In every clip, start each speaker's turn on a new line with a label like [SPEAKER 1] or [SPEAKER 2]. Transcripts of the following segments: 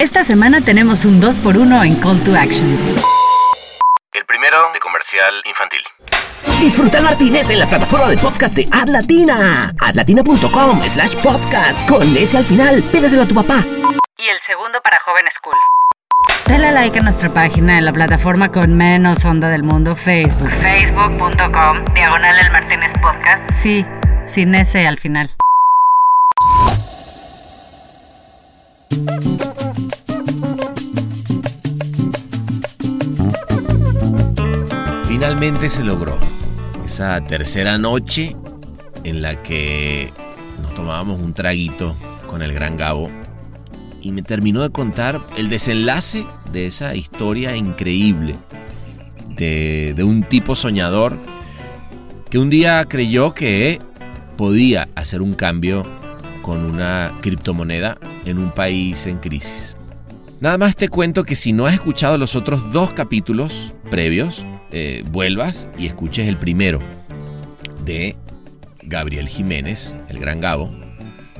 [SPEAKER 1] Esta semana tenemos un 2x1 en Call to Actions.
[SPEAKER 2] El primero de comercial infantil.
[SPEAKER 3] Disfruta Martínez en la plataforma de podcast de Adlatina. Adlatina.com slash podcast. Con ese al final, pídeselo a tu papá.
[SPEAKER 1] Y el segundo para Joven School. Dale like a nuestra página en la plataforma con menos onda del mundo, Facebook. Facebook.com, diagonal el Martínez Podcast. Sí, sin ese al final.
[SPEAKER 2] Finalmente se logró. Esa tercera noche en la que nos tomábamos un traguito con el gran Gabo y me terminó de contar el desenlace de esa historia increíble de, un tipo soñador que un día creyó que podía hacer un cambio con una criptomoneda en un país en crisis. Nada más te cuento que si no has escuchado los otros dos capítulos previos, eh, vuelvas y escuches el primero de Gabriel Jiménez, el gran Gabo,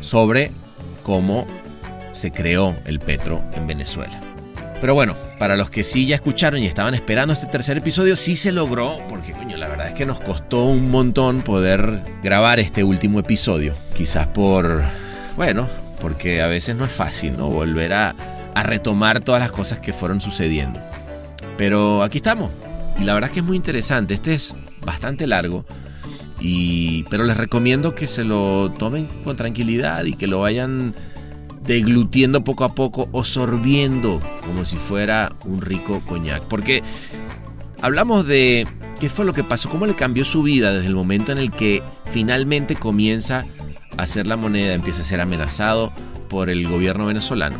[SPEAKER 2] sobre cómo se creó el petro en Venezuela. Pero bueno, para los que sí ya escucharon y estaban esperando este tercer episodio, sí se logró, porque coño, la verdad es que nos costó un montón poder grabar este último episodio. Quizás por, bueno, porque a veces no es fácil, ¿no? Volver a, a retomar todas las cosas que fueron sucediendo. Pero aquí estamos. Y la verdad es que es muy interesante. Este es bastante largo. Y, pero les recomiendo que se lo tomen con tranquilidad y que lo vayan deglutiendo poco a poco o sorbiendo como si fuera un rico coñac. Porque hablamos de qué fue lo que pasó, cómo le cambió su vida desde el momento en el que finalmente comienza a hacer la moneda, empieza a ser amenazado por el gobierno venezolano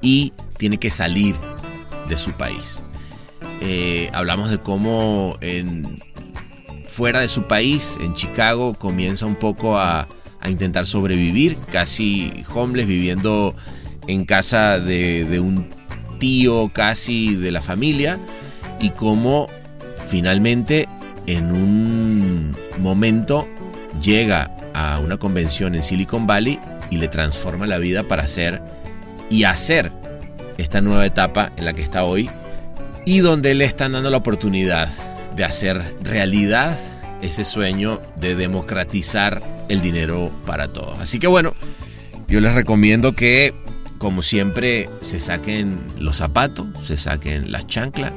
[SPEAKER 2] y tiene que salir de su país. Eh, hablamos de cómo en, fuera de su país, en Chicago, comienza un poco a, intentar sobrevivir, casi homeless, viviendo en casa de, de un tío casi de la familia, y cómo finalmente en un momento llega a una convención en Silicon Valley y le transforma la vida para hacer y hacer esta nueva etapa en la que está hoy y donde le están dando la oportunidad de hacer realidad ese sueño de democratizar el dinero para todos. Así que bueno, yo les recomiendo que, como siempre, se saquen los zapatos, se saquen las chanclas,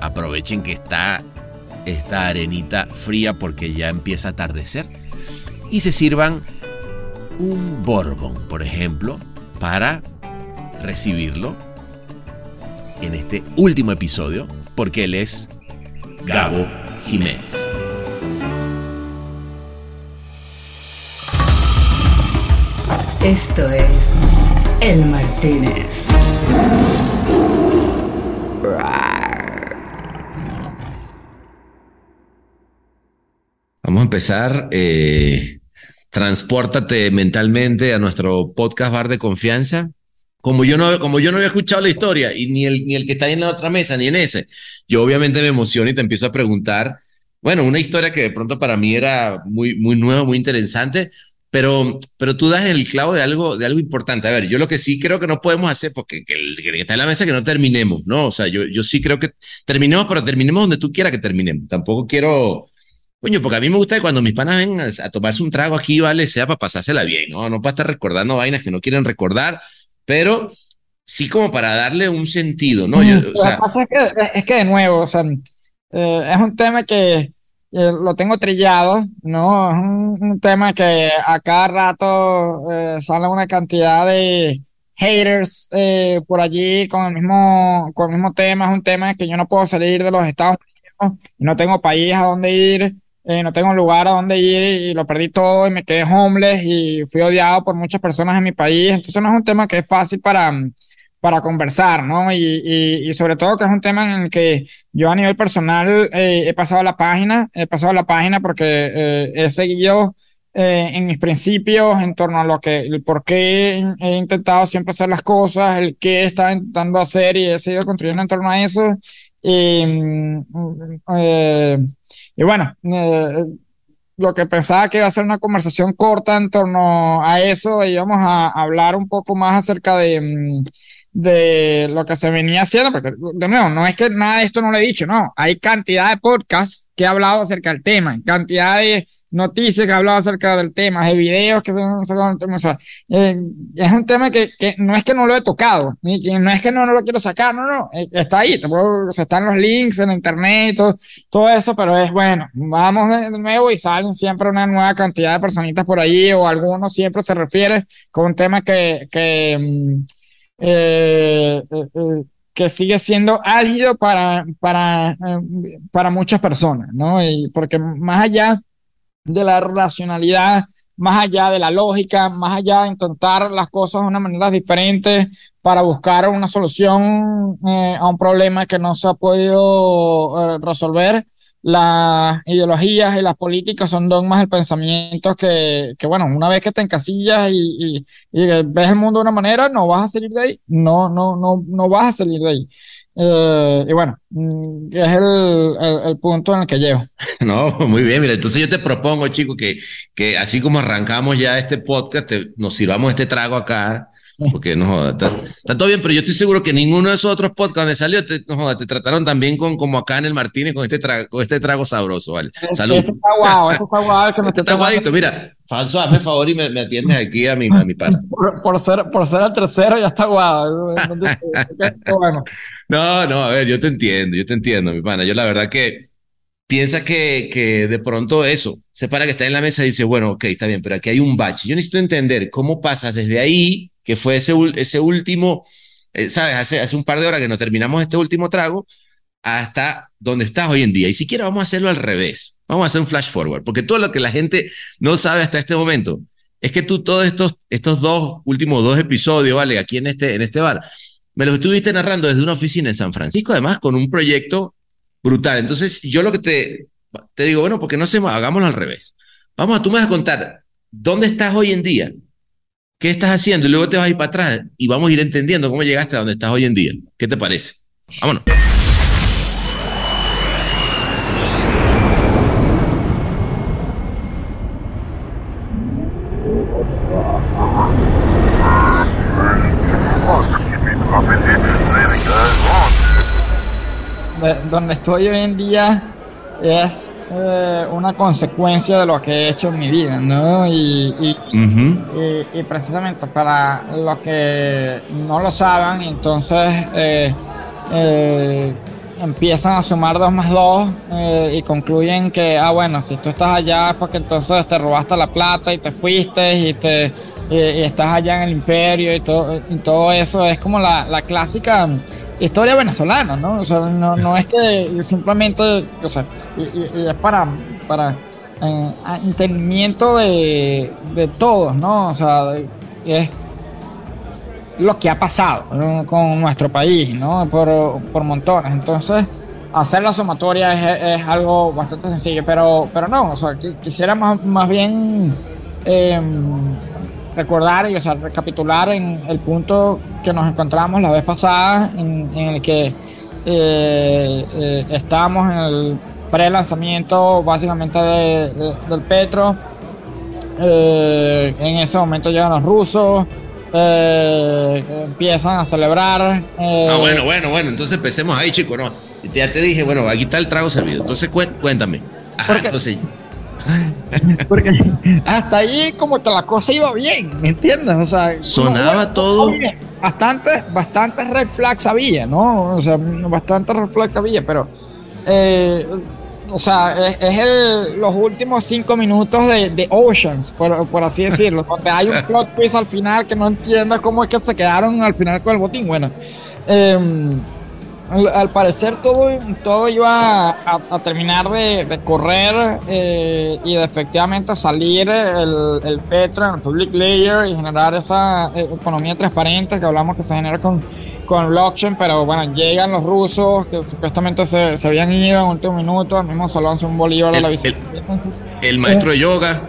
[SPEAKER 2] aprovechen que está esta arenita fría porque ya empieza a atardecer y se sirvan un bourbon, por ejemplo, para recibirlo en este último episodio, porque él es Gabo Jiménez.
[SPEAKER 1] Esto es El Martínez.
[SPEAKER 2] Vamos a empezar. Eh, transpórtate mentalmente a nuestro podcast bar de confianza. Como yo, no, como yo no había escuchado la historia, y ni el, ni el que está ahí en la otra mesa, ni en ese, yo obviamente me emociono y te empiezo a preguntar, bueno, una historia que de pronto para mí era muy, muy nueva, muy interesante, pero, pero tú das el clavo de algo, de algo importante. A ver, yo lo que sí creo que no podemos hacer, porque que que está en la mesa, que no terminemos, ¿no? O sea, yo, yo sí creo que terminemos, pero terminemos donde tú quieras que terminemos. Tampoco quiero, coño, porque a mí me gusta que cuando mis panas vengan a, a tomarse un trago aquí, vale, sea para pasársela bien, ¿no? No para estar recordando vainas que no quieren recordar, pero sí como para darle un sentido, ¿no? Yo, o sea,
[SPEAKER 4] Lo que pasa es que, es que de nuevo, o sea, eh, es un tema que eh, lo tengo trillado, ¿no? Es un, un tema que a cada rato eh, sale una cantidad de haters eh, por allí con el mismo, con el mismo tema. Es un tema que yo no puedo salir de los Estados Unidos, no tengo país a dónde ir, eh, no tengo lugar a dónde ir y lo perdí todo y me quedé homeless y fui odiado por muchas personas en mi país. Entonces no es un tema que es fácil para, para conversar, ¿no? Y, y, y sobre todo que es un tema en el que yo a nivel personal eh, he pasado la página, he pasado la página porque eh, he seguido eh, en mis principios en torno a lo que, el por qué he intentado siempre hacer las cosas, el qué estaba intentando hacer y he seguido construyendo en torno a eso. Y, mm, eh, y bueno, eh, lo que pensaba que iba a ser una conversación corta en torno a eso, íbamos a hablar un poco más acerca de, mm, de lo que se venía haciendo, porque de nuevo, no es que nada de esto no lo he dicho, no, hay cantidad de podcasts que he hablado acerca del tema, cantidad de noticias que he hablado acerca del tema, de videos que tema, o sea, eh, es un tema que, que, no es que no lo he tocado, ni que no es que no, no lo quiero sacar, no, no, eh, está ahí, o sea, están los links en internet, todo, todo eso, pero es bueno, vamos de nuevo y salen siempre una nueva cantidad de personitas por ahí, o algunos siempre se refiere con un tema que, que mm, eh, eh, eh, que sigue siendo álgido para, para, para muchas personas, ¿no? Y porque más allá de la racionalidad, más allá de la lógica, más allá de intentar las cosas de una manera diferente para buscar una solución a un problema que no se ha podido resolver, las ideologías y las políticas son dogmas del pensamiento que, que bueno, una vez que te encasillas y, y, ves el mundo de una manera, no vas a salir de ahí, no, no, no, no vas a salir de ahí. Eh, y bueno, mm, es el, el, punto en el que llevo.
[SPEAKER 2] No, muy bien, mira, entonces yo te propongo, chico, que, que así como arrancamos ya este podcast, nos sirvamos este trago acá porque no joda, está, todo bien, pero yo estoy seguro que ninguno de esos otros podcasts donde salió te, no joda, te trataron tan bien con, como acá en el Martínez con este trago, con este trago sabroso, ¿vale?
[SPEAKER 4] Salud. Esto está guau, esto está guau. Que me
[SPEAKER 2] está guadito, mira, Falso, hazme favor y me, me, atiendes aquí a mi, a mi pana.
[SPEAKER 4] Por, ser, por ser el tercero ya está guau.
[SPEAKER 2] bueno. No, no, a ver, yo te entiendo, yo te entiendo, mi pana. Yo la verdad que piensa que, que de pronto eso, se para que está en la mesa y dice, bueno, ok, está bien, pero aquí hay un bache. Yo necesito entender cómo pasas desde ahí que fue ese, ese último, eh, ¿sabes? Hace, hace un par de horas que nos terminamos este último trago, hasta donde estás hoy en día. Y siquiera vamos a hacerlo al revés. Vamos a hacer un flash forward, porque todo lo que la gente no sabe hasta este momento es que tú todos estos, estos dos últimos dos episodios, ¿vale? Aquí en este, en este bar, me los estuviste narrando desde una oficina en San Francisco, además con un proyecto brutal. Entonces, yo lo que te, te digo, bueno, porque no hacemos, hagámoslo al revés. Vamos a, tú me vas a contar, ¿dónde estás hoy en día? ¿Qué estás haciendo? Y luego te vas a ir para atrás y vamos a ir entendiendo cómo llegaste a donde estás hoy en día. ¿Qué te parece? Vámonos.
[SPEAKER 4] Donde estoy hoy en día es eh, una consecuencia de lo que he hecho en mi vida, ¿no? Y, y, precisamente para los que no lo saben, entonces eh, eh, empiezan a sumar dos más dos y concluyen que, ah, bueno, si tú estás allá porque entonces te robaste la plata y te fuiste y te y, estás allá en el imperio y todo, todo eso es como la, la clásica historia venezolana, ¿no? O sea, no, no es que simplemente, o sea, es para, para eh, entendimiento de, de, todos, ¿no? O sea, es lo que ha pasado con nuestro país, ¿no? Por, por montones. Entonces, hacer la sumatoria es, algo bastante sencillo, pero, pero no, o sea, quisiera más, más bien eh, recordar y o sea, recapitular en el punto que nos encontramos la vez pasada, en, el que eh, eh, estábamos en el pre-lanzamiento básicamente del Petro. Eh, en ese momento llegan los rusos, empiezan a celebrar.
[SPEAKER 2] ah, bueno, bueno, bueno, entonces empecemos ahí, chicos, ¿no? Ya te dije, bueno, aquí está el trago servido. Entonces cuéntame. Ajá, entonces
[SPEAKER 4] Porque hasta ahí como que la cosa iba bien, ¿me entiendes? O sea,
[SPEAKER 2] sonaba todo.
[SPEAKER 4] Bastante, bastante red flags había, ¿no? O sea, bastante red flags había, pero. Eh, o sea, es, el, los últimos cinco minutos de, de Oceans, por, por, así decirlo, donde hay un plot twist al final que no entiendo cómo es que se quedaron al final con el botín. Bueno, eh, al, parecer todo, todo iba a, terminar de, correr eh, y de efectivamente salir el, el, Petro en el public layer y generar esa eh, economía transparente que hablamos que se genera con, con blockchain, pero bueno, llegan los rusos que supuestamente se, se habían ido en último minuto, el mismo Alonso un Bolívar de la visita.
[SPEAKER 2] El, maestro de yoga.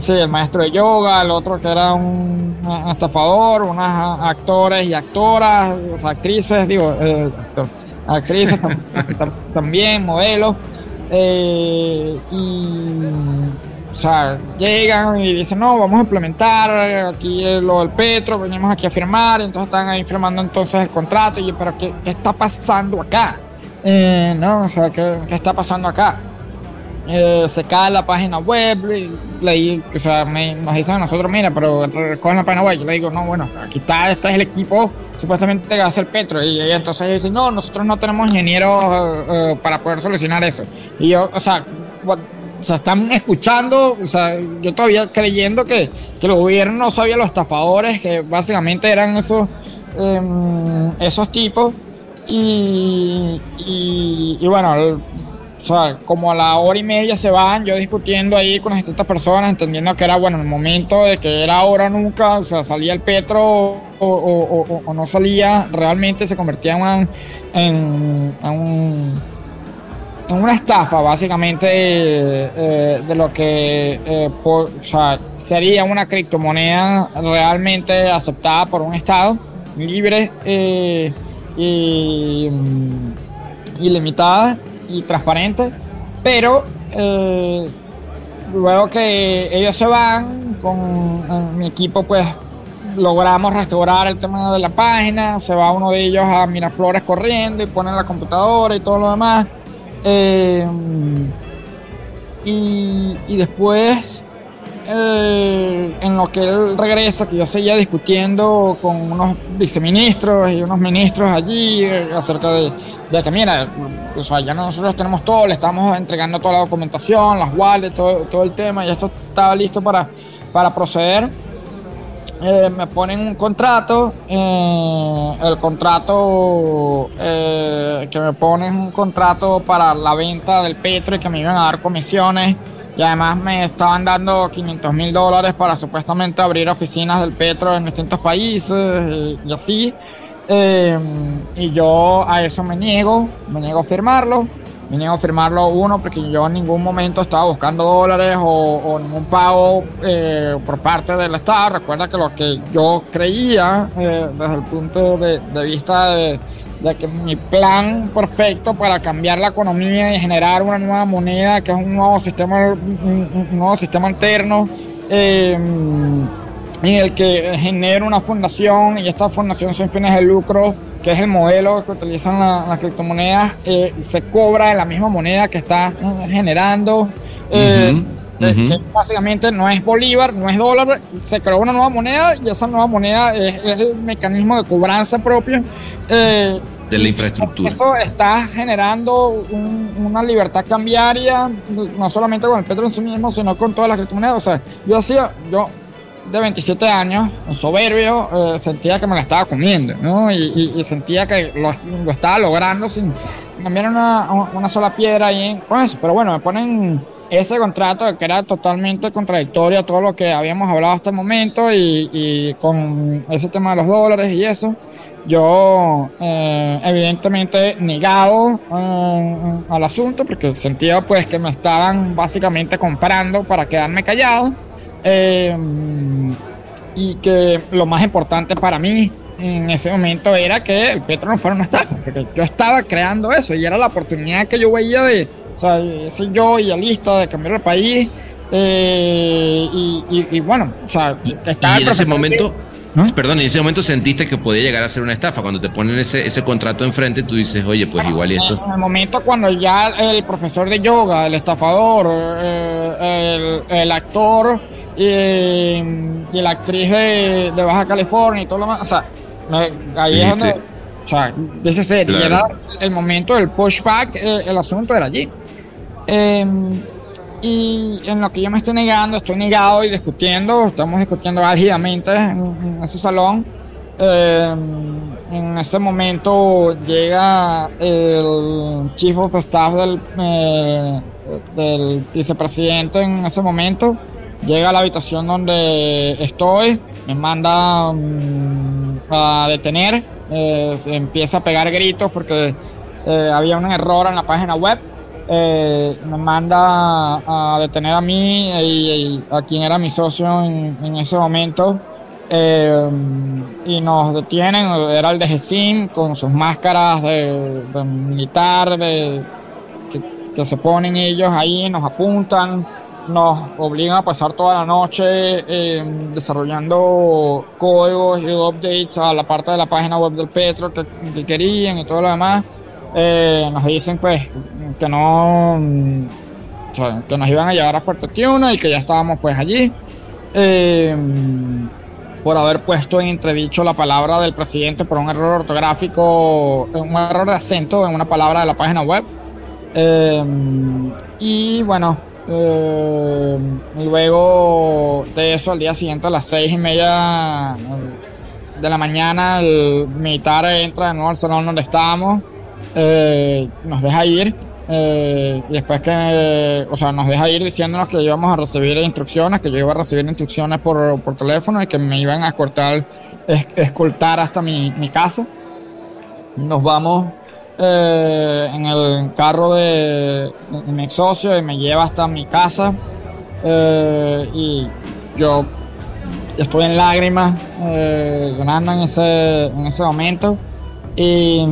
[SPEAKER 4] Sí, el maestro de yoga, el otro que era un estafador, unas actores y actoras, actrices, digo, eh, actrices también, modelos. Eh, y, o sea, llegan y dicen, no, vamos a implementar aquí lo del Petro, venimos aquí a firmar, entonces están ahí firmando entonces el contrato, y yo, pero ¿qué, qué está pasando acá? Eh, no, o sea, ¿qué, qué está pasando acá? Eh, se cae la página web, leí, o sea, me, nos dicen a nosotros, mira, pero recogen la página web. Yo le digo, no, bueno, aquí está, este es el equipo supuestamente que hace el Petro. Y, y entonces dicen, no, nosotros no tenemos ingenieros eh, eh, para poder solucionar eso. Y yo, o sea, what- o están escuchando, o sea, yo todavía creyendo que, que el gobierno no sabía los estafadores, que básicamente eran esos, em, esos tipos. Y, y, y bueno, o sea, como a la hora y media se van, yo discutiendo ahí con las distintas personas, entendiendo que era, bueno, el momento de que era ahora nunca, o sea, salía el petro o, no salía, realmente se convertía en, una- estafa, básicamente, eh, de lo que eh, sería una criptomoneda realmente aceptada por un Estado libre eh, y, mm, ilimitada y transparente, pero eh, luego que ellos se van, con eh, mi equipo pues logramos restaurar el tema de la página, se va uno de ellos a Miraflores corriendo y pone la computadora y todo lo demás. Eh, y, y después, en lo que él regresa, que yo seguía discutiendo con unos viceministros y unos ministros allí acerca de, de que, mira, o sea, ya nosotros tenemos todo, le estamos entregando toda la documentación, las wallets, todo, todo el tema, y esto estaba listo para, para proceder. Eh, me ponen un contrato, eh, el contrato eh, que me ponen es un contrato para la venta del petro y que me iban a dar comisiones y además me estaban dando 500 mil dólares para supuestamente abrir oficinas del petro en distintos países y, y así. Eh, y yo a eso me niego, me niego a firmarlo. Me niego a firmarlo uno porque yo en ningún momento estaba buscando dólares o, ningún pago eh, por parte del Estado. Recuerda que lo que yo creía eh, desde el punto de, vista de, que mi plan perfecto para cambiar la economía y generar una nueva moneda, que es un nuevo sistema, un, un nuevo sistema alterno, eh, en el que genera una fundación y esta fundación sin fines de lucro, que es el modelo que utilizan la- las criptomonedas, eh, se cobra en la misma moneda que está eh, generando. eh,
[SPEAKER 2] Ujú,
[SPEAKER 4] eh,
[SPEAKER 2] ujú.
[SPEAKER 4] que básicamente no es bolívar, no es dólar, se creó una nueva moneda y esa nueva moneda es, es el mecanismo de cobranza propio. eh,
[SPEAKER 2] De la infraestructura.
[SPEAKER 4] Eso está generando un- una libertad cambiaria, no solamente con el petro en sí mismo, sino con todas las criptomonedas. O sea, yo hacía, yo de 27 años, soberbio, eh, sentía que me la estaba comiendo, ¿no? Y, y- y sentía que lo, lo estaba logrando sin cambiar una, sola piedra en- con. Pero bueno, me ponen ese contrato que era totalmente contradictorio a todo lo que habíamos hablado hasta el momento y, y con ese tema de los dólares y eso. Yo, eh, evidentemente, negado eh, al asunto porque sentía pues que me estaban básicamente comprando para quedarme callado. Eh, y que lo más importante para mí en ese momento era que el petro no fuera una estafa, porque yo estaba creando eso y era la oportunidad que yo veía de, o sea, ese yo idealista de cambiar el país. eh, y, y- y bueno, o sea, estaba
[SPEAKER 2] Y en ese momento,
[SPEAKER 4] ¿No?
[SPEAKER 2] perdón, en ese momento sentiste que podía llegar a ser una estafa. Cuando te ponen ese, ese contrato enfrente, tú dices, oye, pues igual y esto.
[SPEAKER 4] En el momento cuando ya el profesor de yoga, el estafador, eh, el, el actor y, y la actriz de, de Baja California y todo lo demás, o sea, ahí es donde, o sea, de ese ser, y
[SPEAKER 2] Claro.
[SPEAKER 4] era el momento del pushback, eh, el asunto era allí. Eh, y en lo que yo me estoy negando, estoy negado y discutiendo, estamos discutiendo álgidamente en, en ese salón. Eh, en ese momento llega el chief of staff del, eh, del vicepresidente en ese momento, llega a la habitación donde estoy, me manda mm, a detener, eh, empieza a pegar gritos porque eh, había un error en la página web. Eh, me manda a detener a mí y, a quien era mi socio en, ese momento. Y nos detienen, era el de GESIM con sus máscaras de, militar que se ponen ellos ahí, nos apuntan nos obligan a pasar toda la noche eh, desarrollando códigos y updates a la parte de la página web del Petro que, querían y todo lo demás. Eh, nos dicen pues que no que nos iban a llevar a Puerto Tiuna y que ya estábamos pues allí eh, por haber puesto en entredicho la palabra del presidente por un error ortográfico, un error de acento en una palabra de la página web. y bueno, eh, luego de eso, al día siguiente a las seis y media de la mañana, el militar entra de nuevo al salón donde estábamos, eh, nos deja ir. Eh, después que, o sea, nos deja ir diciéndonos que íbamos a recibir instrucciones, que yo iba a recibir instrucciones por, por teléfono y que me iban a escoltar, escoltar hasta mi, mi casa. Nos vamos eh, en el carro de, mi ex socio y me lleva hasta mi casa. Eh, y yo estoy en lágrimas, eh, llorando en ese, en ese momento. Y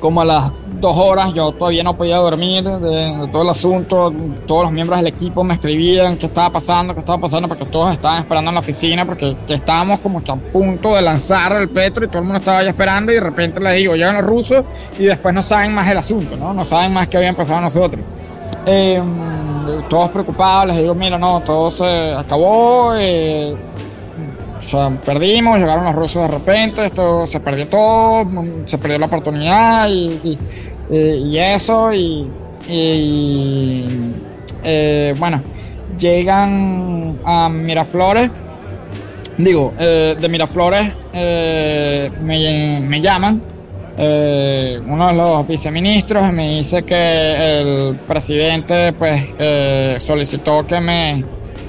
[SPEAKER 4] como a las dos horas, yo todavía no podía dormir de, todo el asunto. Todos los miembros del equipo me escribían qué estaba pasando, qué estaba pasando, porque todos estaban esperando en la oficina, porque estábamos como que a punto de lanzar el petro y todo el mundo estaba ya esperando. Y de repente les digo, llegan los rusos y después no saben más el asunto, ¿no? No saben más qué habían pasado nosotros. Em, todos preocupados, les digo, mira, no, todo se acabó. Eh, o sea, perdimos, llegaron los rusos de repente, esto se perdió todo, se perdió la oportunidad y, eso. Y, eh, bueno, llegan a Miraflores. Digo, eh, de Miraflores eh, me, llaman uno de los viceministros me dice que el presidente pues solicitó que me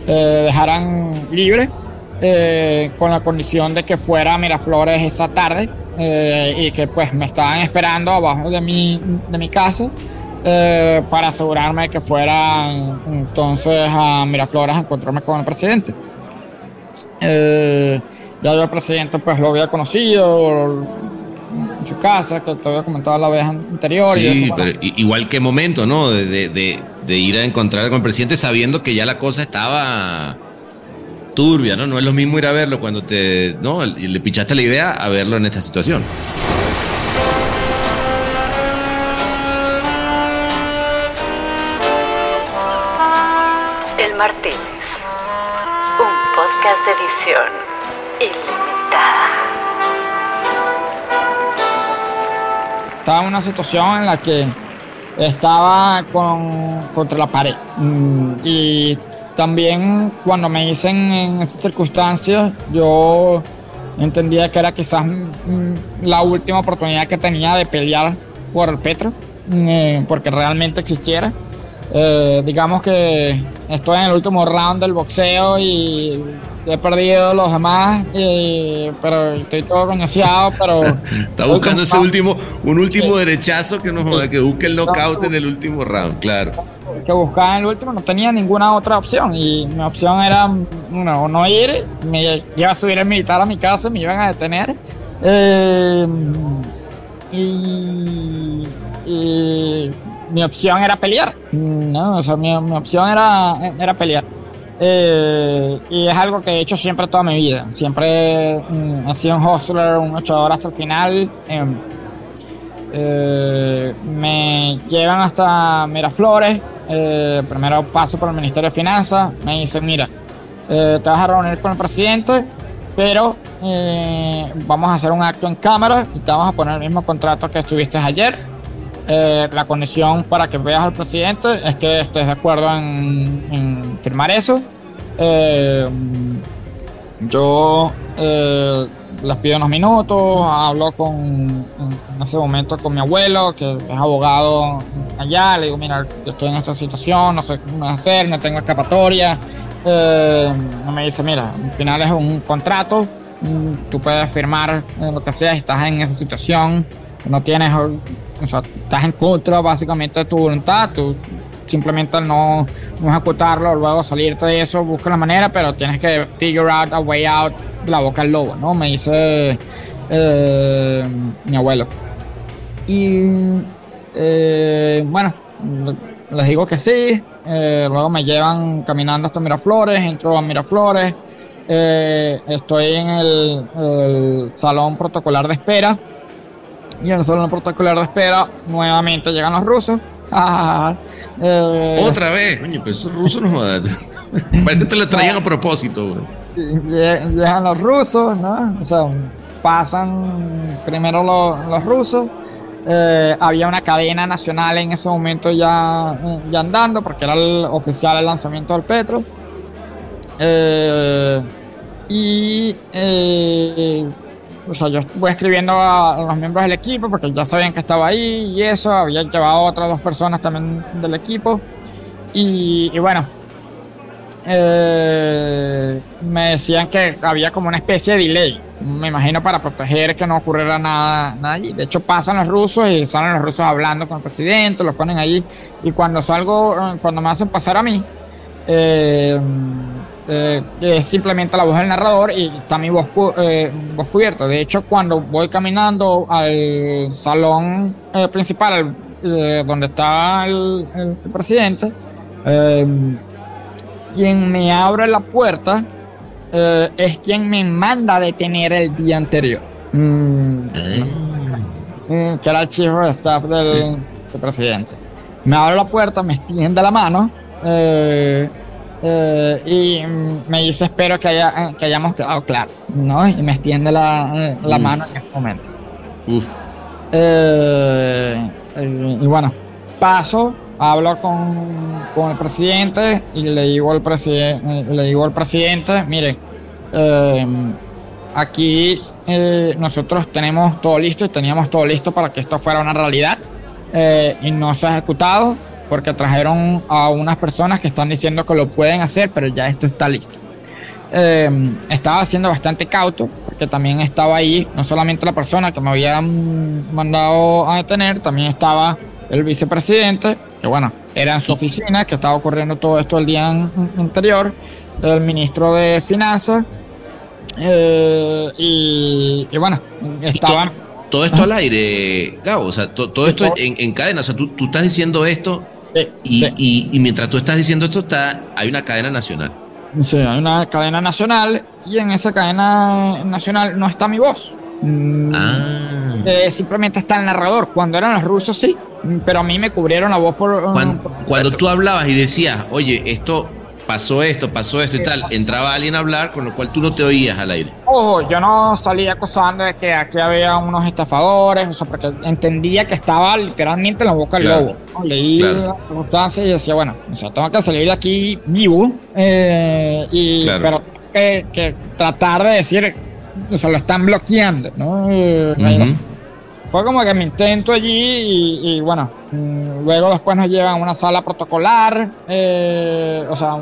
[SPEAKER 4] dejaran libre eh, con la condición de que fuera a Miraflores esa tarde eh, y que pues me estaban esperando abajo de mi, de mi casa eh, para asegurarme de que fuera entonces a Miraflores a encontrarme con el presidente. ya yo el presidente pues lo había conocido en su casa, que te había comentado la vez anterior.
[SPEAKER 2] Sí, pero igual que momento, ¿no? De, de, de ir a encontrar con el presidente sabiendo que ya la cosa estaba turbia, ¿no? No es lo mismo ir a verlo cuando te, ¿no? Le pichaste la idea a verlo en esta situación.
[SPEAKER 1] El Martínez, un podcast de edición ilimitada.
[SPEAKER 4] Estaba en una situación en la que estaba con, contra la pared mm, y también cuando me dicen en esas circunstancias, yo entendía que era quizás mm, la última oportunidad que tenía de pelear por el Petro, eh, porque realmente existiera. Eh, digamos que estoy en el último round del boxeo y he perdido los demás, pero estoy todo coñaseado, pero...
[SPEAKER 2] Está buscando ese último, un último derechazo que, nos, que busque el knockout en el último round, claro
[SPEAKER 4] que buscaba en el último, no tenía ninguna otra opción. Y mi opción era no, no ir, me iba a subir el militar a mi casa, me iban a detener. Eh, y, mi opción era pelear. No, o sea, mi, opción era, era pelear. Eh, y es algo que he hecho siempre toda mi vida. Siempre mm, he sido un hustler, un luchador hasta el final. Em, eh, me llevan hasta Miraflores eh, primero paso por el Ministerio de Finanzas, me dicen, mira, eh, te vas a reunir con el presidente, pero eh, vamos a hacer un acto en cámara y te vamos a poner el mismo contrato que estuviste ayer. la condición para que veas al presidente es que estés de acuerdo en, firmar eso. yo les pido unos minutos, hablo con, en ese momento con mi abuelo, que es abogado allá, le digo, mira, estoy en esta situación, no sé cómo hacer, no tengo escapatoria. Eh, me dice, mira, al final es un contrato, mm, tú puedes firmar lo que sea, estás en esa situación, no tienes, o sea, estás en contra básicamente de tu voluntad, tú simplemente no, no ejecutarlo, luego salirte de eso, busca la manera, pero tienes que figure out a way out de la boca al lobo, ¿no? Me dice eh, mi abuelo. Y eh, bueno, les digo que sí. eh, luego me llevan caminando hasta Miraflores, entro a Miraflores. estoy en el, el salón protocolar de espera. Y en el salón protocolar de espera, nuevamente llegan los rusos. Ah, eh,
[SPEAKER 2] Otra vez. Coño, pues esos rusos no jodan. Parece que te lo traían a propósito, güey.
[SPEAKER 4] lle- llegan los rusos, ¿no? O sea, pasan primero los, los rusos. Eh, había una cadena nacional en ese momento ya, eh, ya andando, porque era el oficial el lanzamiento del Petro. Eh, y eh, o sea, yo voy escribiendo a, los miembros del equipo porque ya sabían que estaba ahí y eso. Había llevado otras dos personas también del equipo. Y, y bueno, eh, me decían que había como una especie de delay. Me imagino para proteger que no ocurriera nada, nada allí. De hecho, pasan los rusos y salen los rusos hablando con el presidente, los ponen allí. Y cuando salgo, eh, cuando me hacen pasar a mí, eh, eh, es simplemente la voz del narrador y está mi voz, cu- eh, voz cubierta. De hecho, cuando voy caminando al salón eh, principal, al- donde está el, el- el presidente, quien me abre la puerta es quien me manda a detener el día anterior. Mm, mm, que era el chief de staff del vicepresidente. Me abre la puerta, me extiende la mano eh, eh, y me dice espero que, haya, que hayamos quedado claro, ¿no? Y me extiende la, eh, la mano en ese momento.
[SPEAKER 2] Uf.
[SPEAKER 4] Eh, eh, y bueno, paso, hablo con, con el presidente y le digo al, presidente le digo al presidente, mire, eh, aquí eh, nosotros tenemos todo listo y teníamos todo listo para que esto fuera una realidad eh, y no se ha ejecutado porque trajeron a unas personas que están diciendo que lo pueden hacer, pero ya esto está listo. Eh, estaba siendo bastante cauto, porque también estaba ahí, no solamente la persona que me había mm, mandado a detener, también estaba el vicepresidente, que bueno, era en su oficina, que estaba ocurriendo todo esto el día an- anterior, el ministro de Finanzas, eh, y, y bueno, estaban...
[SPEAKER 2] Todo esto al aire, Gabo. O sea, to- todo esto en, en cadena. O sea, tú, tú estás diciendo esto
[SPEAKER 4] Sí,
[SPEAKER 2] y,
[SPEAKER 4] sí.
[SPEAKER 2] y- y mientras tú estás diciendo esto, está, hay una cadena nacional.
[SPEAKER 4] Sí, hay una cadena nacional y en esa cadena nacional no está mi voz. Mm,
[SPEAKER 2] Ah.
[SPEAKER 4] eh, simplemente está el narrador. Cuando eran los rusos, sí. Pero a mí me cubrieron la voz por.
[SPEAKER 2] Cuando,
[SPEAKER 4] por-
[SPEAKER 2] cuando tú hablabas y decías, oye, esto pasó esto, pasó esto y tal, entraba alguien a hablar, con lo cual tú no te oías al aire.
[SPEAKER 4] Ojo, yo no salía acosando de que aquí había unos estafadores, o sea, porque entendía que estaba literalmente en la boca del
[SPEAKER 2] Claro.
[SPEAKER 4] lobo. ¿no? Leí
[SPEAKER 2] Claro.
[SPEAKER 4] la circunstancia y decía, bueno, o sea, tengo que salir de aquí vivo, eh, y,
[SPEAKER 2] Claro.
[SPEAKER 4] pero que, que tratar de decir, o sea, lo están bloqueando, ¿no? Eh,
[SPEAKER 2] Ujú.
[SPEAKER 4] Fue como que me intento allí y, y bueno, luego después nos llevan a una sala protocolar, eh, o sea,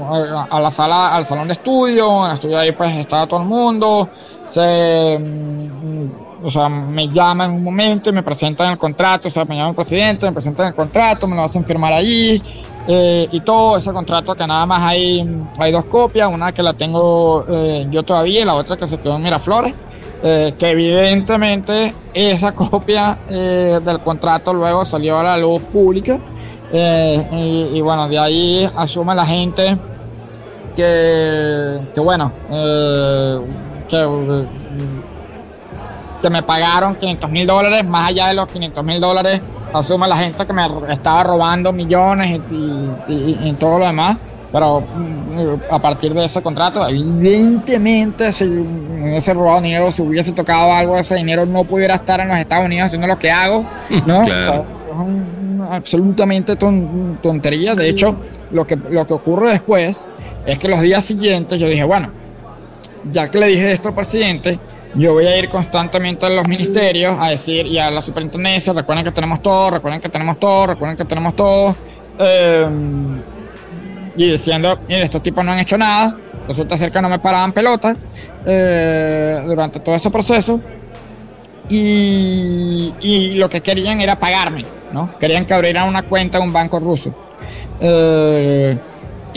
[SPEAKER 4] a, la sala, al salón de estudio, en el estudio ahí pues estaba todo el mundo, se, mm, o sea, me llaman un momento y me presentan el contrato, o sea, me llama el presidente, me presentan el contrato, me lo hacen firmar allí, eh, y todo ese contrato que nada más hay, hay dos copias, una que la tengo eh, yo todavía y la otra que se quedó en Miraflores eh, que evidentemente esa copia eh, del contrato luego salió a la luz pública eh, y, bueno, de ahí asume la gente que, que bueno, eh, que, que me pagaron 500 mil dólares, más allá de los 500 mil dólares, asume la gente que me estaba robando millones y- y- y todo lo demás. Pero mm, a partir de ese contrato, evidentemente, si me hubiese robado dinero, si hubiese tocado algo de ese dinero, no pudiera estar en los Estados Unidos haciendo lo que hago, ¿no?
[SPEAKER 2] Claro.
[SPEAKER 4] O sea, es absolutamente ton- tontería. De hecho, lo que, lo que ocurre después es que los días siguientes yo dije, bueno, ya que le dije esto al presidente, yo voy a ir constantemente a los ministerios a decir y a la superintendencia, recuerden que tenemos todo, recuerden que tenemos todo, recuerden que tenemos todo. eh, y diciendo, mire, estos tipos no han hecho nada, resulta ser que no me paraban pelota eh, durante todo ese proceso. Y, y lo que querían era pagarme, ¿no? Querían que abriera una cuenta en un banco ruso. Eh,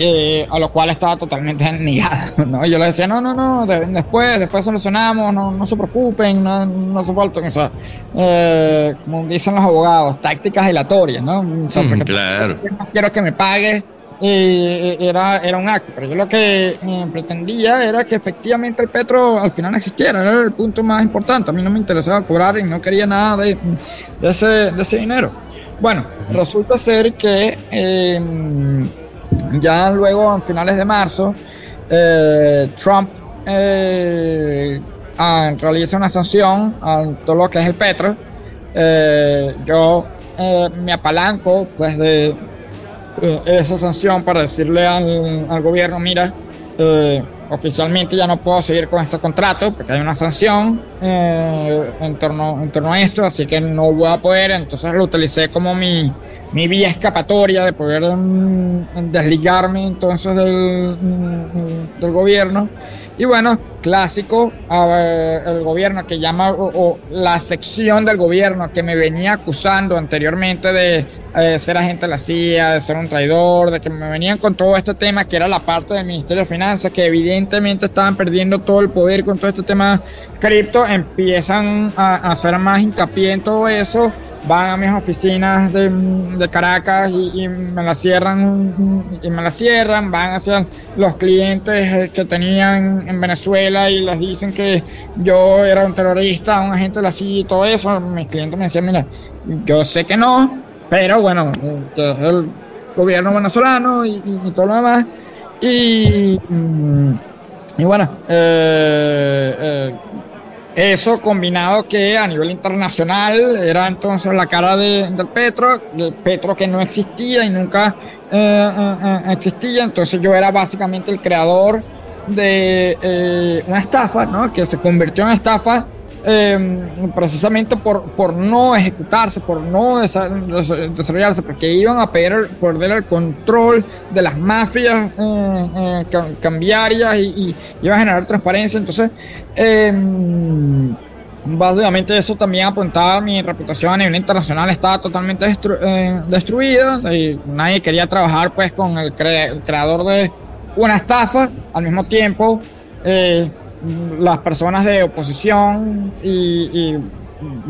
[SPEAKER 4] eh, a lo cual estaba totalmente negado. ¿no? yo le decía, no, no, no, después, después solucionamos, no, no se preocupen, no, no se falta, o sea, eh, como dicen los abogados, tácticas dilatorias, ¿no?
[SPEAKER 2] Mm, claro.
[SPEAKER 4] No quiero que me pague. Eh, era, era un acto, pero yo lo que pretendía era que efectivamente el petro al final existiera, era el punto más importante. A mí no me interesaba cobrar y no quería nada de, ese, dinero. Bueno, resulta ser que ya luego, a finales de marzo, eh, Trump eh, realiza una sanción a todo lo que es el petro. Eh, yo eh, me apalanco pues de esa sanción para decirle al, al gobierno, mira, oficialmente ya no puedo seguir con este contrato porque hay una sanción eh, en, torno, en torno a esto, así que no voy a poder, entonces lo utilicé como mi, mi vía escapatoria de poder mm, desligarme entonces del, mm, del gobierno y bueno, clásico, el gobierno que llama, o, la sección del gobierno que me venía acusando anteriormente de eh, ser agente de la CIA, de ser un traidor, de que me venían con todo este tema que era la parte del Ministerio de Finanzas, que evidentemente estaban perdiendo todo el poder con todo este tema cripto, empiezan a, a hacer más hincapié en todo eso van a mis oficinas de, Caracas y, me la cierran y me la cierran, van hacia los clientes eh, que tenían en Venezuela y les dicen que yo era un terrorista, un agente de la CIA y todo eso. Mis clientes me decían, mira, yo sé que no, pero bueno, el gobierno venezolano y, todo lo demás. Y, y bueno, eh, eh eso combinado que a nivel internacional era entonces la cara de, del Petro, del Petro que no existía y nunca eh, eh, eh, existía. Entonces yo era básicamente el creador de una estafa, ¿no? Que se convirtió en estafa Em, precisamente por, por no ejecutarse, por no desarrollarse, porque iban a perder, perder el control de las mafias eh, eh, cambiarias y, iba a generar transparencia. Entonces, em, básicamente eso también apuntaba mi reputación a nivel internacional, estaba totalmente eh, destruida y nadie quería trabajar pues con el, creador de una estafa al mismo tiempo las personas de oposición y, y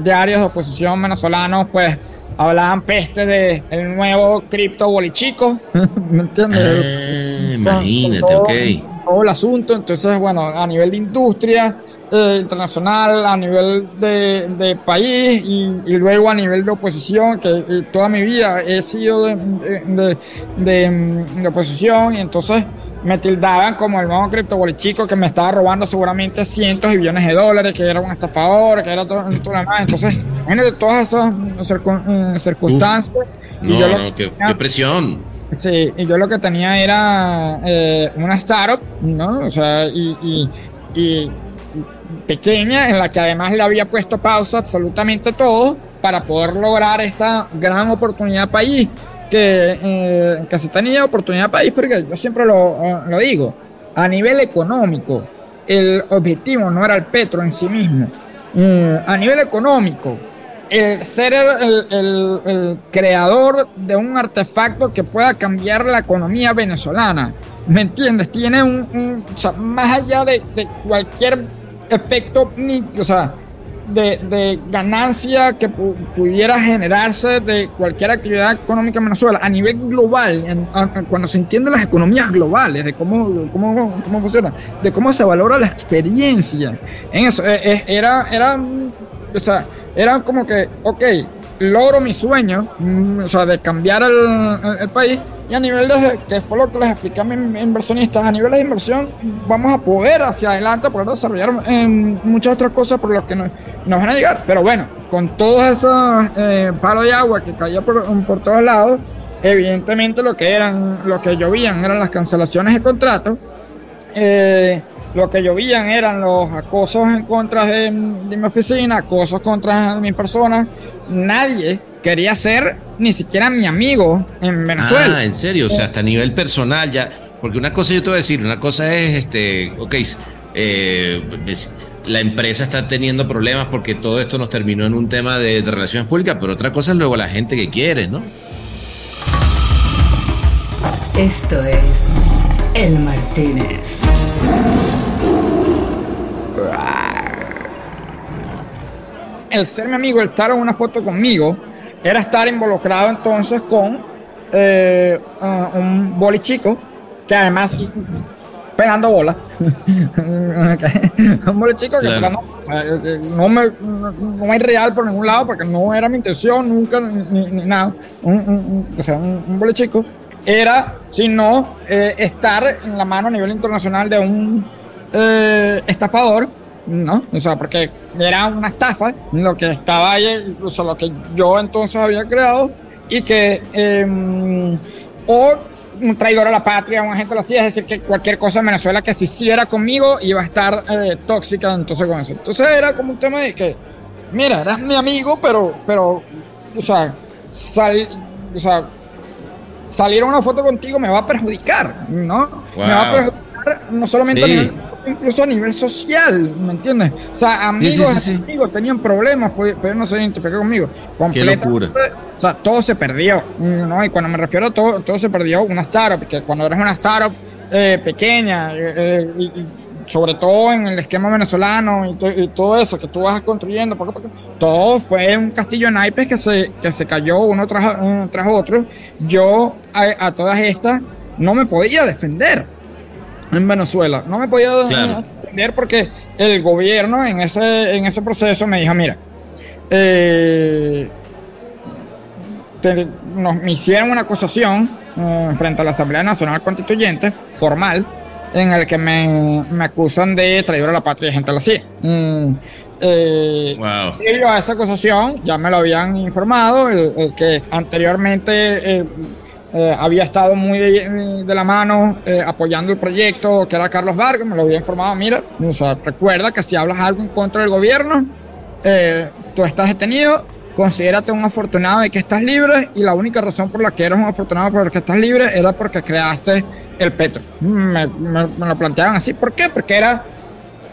[SPEAKER 4] diarios de oposición venezolanos, pues hablaban peste de el nuevo cripto bolichico, ¿me entiendes?
[SPEAKER 2] Ah, imagínate, todo, ok.
[SPEAKER 4] Todo el asunto, entonces, bueno, a nivel de industria eh, internacional, a nivel de, de país y, y, luego a nivel de oposición, que eh, toda mi vida he sido de, de, de, de oposición, y entonces me tildaban como el nuevo criptobolichico que me estaba robando seguramente cientos y billones de dólares, que era un estafador, que era todo, todo lo demás. Entonces, de todas esas eh, circunstancias.
[SPEAKER 2] no, no, qué, presión.
[SPEAKER 4] Sí, y yo lo que tenía era eh, una startup, ¿no? O sea, y, y pequeña, en la que además le había puesto pausa absolutamente todo para poder lograr esta gran oportunidad país que, eh, que se tenía oportunidad país, porque yo siempre lo, lo, digo, a nivel económico, el objetivo no era el petro en sí mismo. Eh, a nivel económico, el ser el, el, el, creador de un artefacto que pueda cambiar la economía venezolana, ¿me entiendes? Tiene un, más allá de, de cualquier efecto, o sea, de, ganancia que pudiera generarse de cualquier actividad económica en Venezuela a nivel global, cuando se entienden las economías globales, de cómo, cómo, cómo funciona, de cómo se valora la experiencia. En eso, eh, eh, era, era, o sea, era como que, ok, logro mi sueño, mm, o sea, de cambiar el, el, país. Y a nivel de, que fue lo que les expliqué a mis inversionistas, a nivel de inversión, vamos a poder hacia adelante, poder desarrollar muchas otras cosas por las que nos, nos, van a llegar. Pero bueno, con todos esos eh, de agua que caía por, por todos lados, evidentemente lo que eran, lo que llovían eran las cancelaciones de contratos. Eh, lo que llovían eran los acosos en contra de, de, mi oficina, acosos contra mi persona. Nadie quería ser ni siquiera mi amigo en Venezuela.
[SPEAKER 2] Ah, en serio, o sea, hasta a nivel personal ya. Porque una cosa yo te voy a decir, una cosa es, este, ok, eh, la empresa está teniendo problemas porque todo esto nos terminó en un tema de, de relaciones públicas, pero otra cosa es luego la gente que quiere, ¿no?
[SPEAKER 1] Esto es El Martínez.
[SPEAKER 4] El ser mi amigo, el estar en una foto conmigo, era estar involucrado entonces con eh, uh, un boli chico, que además pegando bola. un boli chico que
[SPEAKER 2] Claro.
[SPEAKER 4] no, me, no, es real por ningún lado, porque no era mi intención nunca, ni, ni- nada. Un, un- un- o sea, un, un boli chico era, sino eh, estar en la mano a nivel internacional de un eh, estafador, ¿no? O sea, porque era una estafa lo que estaba ahí, o sea, lo que yo entonces había creado y que, eh, o un traidor a la patria, un agente de la CIA, es decir, que cualquier cosa en Venezuela que se hiciera conmigo iba a estar eh, tóxica entonces con eso. Entonces era como un tema de que, mira, eras mi amigo, pero, pero, o sea, sal, o sea, salir a una foto contigo me va a perjudicar, ¿no? Me va a
[SPEAKER 2] Wow.
[SPEAKER 4] No solamente a
[SPEAKER 2] Sí.
[SPEAKER 4] nivel, incluso a nivel social, ¿me entiendes? O sea, amigos,
[SPEAKER 2] sí, sí,
[SPEAKER 4] amigos tenían problemas, pues, pero no se identificaron conmigo. Completamente,
[SPEAKER 2] locura.
[SPEAKER 4] O sea, todo se perdió, ¿no? Y cuando me refiero a todo, todo se perdió, una startup, que cuando eres una startup eh, pequeña, eh, eh, y, y sobre todo en el esquema venezolano y, to- y todo eso que tú vas construyendo, poco a poco, todo fue un castillo de naipes que se, que se cayó uno tras, uno tras otro. Yo a, a todas estas no me podía defender en Venezuela. No me podía
[SPEAKER 2] Claro.
[SPEAKER 4] defender porque el gobierno en ese, en ese proceso me dijo, mira, eh, te- nos, me hicieron una acusación eh, frente a la Asamblea Nacional Constituyente, formal, en el que me, me acusan de traidor a la patria y gente de la CIA. Mm, eh,
[SPEAKER 2] Wow.
[SPEAKER 4] Previo a esa acusación, ya me lo habían informado, el, el que anteriormente eh, había estado muy de, de la mano eh, apoyando el proyecto, que era Carlos Vargas, me lo había informado, mira, o sea, recuerda que si hablas algo en contra del gobierno, eh, tú estás detenido, considérate un afortunado de que estás libre y la única razón por la que eres un afortunado por la que estás libre era porque creaste el Petro. Me, me- me lo planteaban así, ¿por qué? Porque era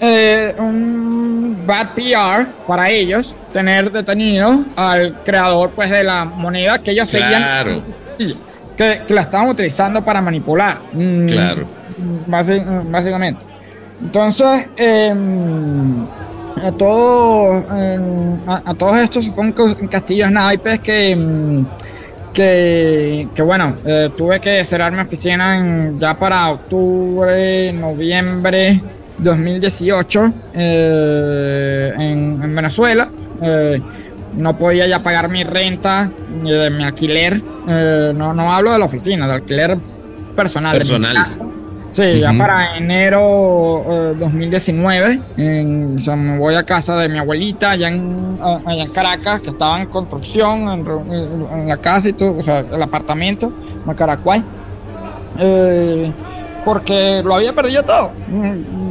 [SPEAKER 4] eh, un bad PR para ellos tener detenido al creador pues de la moneda que ellos
[SPEAKER 2] Claro.
[SPEAKER 4] seguían que, que la estaban utilizando para manipular Mm,
[SPEAKER 2] Claro.
[SPEAKER 4] basi- básicamente entonces em, a todos em, a, a todos estos fue un ca- un castillo de naipes que em, que, que bueno, eh, tuve que cerrar mi oficina en- ya para octubre, noviembre 2018 eh, en, en Venezuela. Eh, no podía ya pagar mi renta ni de mi alquiler. Eh, no, no hablo de la oficina, de alquiler personal. de
[SPEAKER 2] Personal.
[SPEAKER 4] Sí, ya para enero eh, 2019, en- o sea, me voy a casa de mi abuelita allá en, a- allá en Caracas, que estaba en construcción, en, en la casa y todo, o sea, el apartamento, Macaracuay. Eh, porque lo había perdido todo.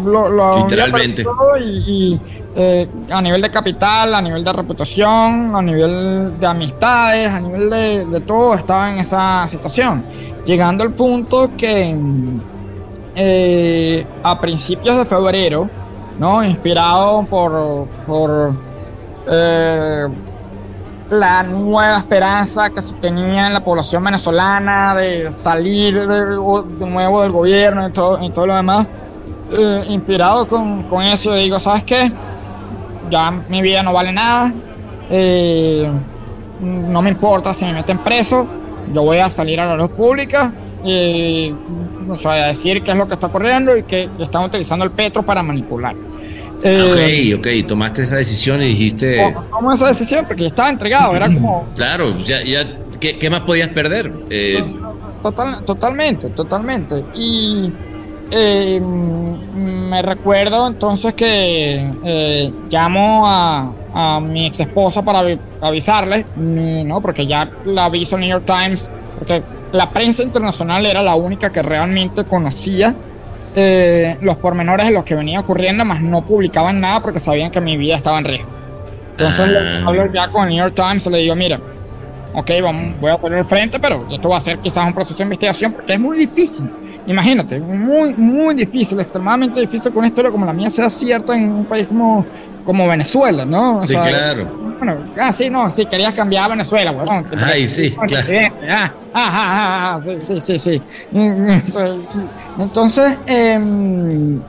[SPEAKER 4] Lo, lo había
[SPEAKER 2] Literalmente.
[SPEAKER 4] y, y, eh, a nivel de capital, a nivel de reputación, a nivel de amistades, a nivel de, de todo, estaba en esa situación. Llegando al punto que eh, a principios de febrero, ¿no? Inspirado por, por eh, la nueva esperanza que se tenía en la población venezolana de salir de, de nuevo del gobierno y todo, y todo lo demás, eh, inspirado con, con eso, digo, ¿sabes qué? Ya mi vida no vale nada, eh, no me importa si me meten preso, yo voy a salir a la luz pública y o sea, a decir qué es lo que está ocurriendo y que están utilizando el petro para manipular. Eh,
[SPEAKER 2] Ok, ok, tomaste esa decisión y dijiste,
[SPEAKER 4] ¿Cómo esa decisión? Porque ya estaba entregado, era como
[SPEAKER 2] claro, ya, ya, ¿qué, qué más podías perder? Eh,
[SPEAKER 4] total, totalmente, totalmente. Y eh, me recuerdo entonces que eh, llamo a, a mi ex esposa para avi- avisarle, mm, ¿no? Porque ya la aviso New York Times, porque la prensa internacional era la única que realmente conocía eh, los pormenores de lo que venía ocurriendo, más no publicaban nada porque sabían que mi vida estaba en riesgo. Entonces le
[SPEAKER 2] Ah.
[SPEAKER 4] hablo ya con el New York Times y le digo, mira, ok, vamos, voy a poner el frente, pero esto va a ser quizás un proceso de investigación porque es muy difícil. Imagínate, muy, muy difícil, extremadamente difícil que una historia como la mía sea cierta en un país como, como Venezuela, ¿no? O
[SPEAKER 2] sí,
[SPEAKER 4] sea,
[SPEAKER 2] claro.
[SPEAKER 4] bueno, ah, sí, no, sí, querías cambiar a Venezuela, weón.
[SPEAKER 2] Ay, sí, claro.
[SPEAKER 4] Ah, ah, ah, ah, sí, sí, sí, sí. Entonces, em,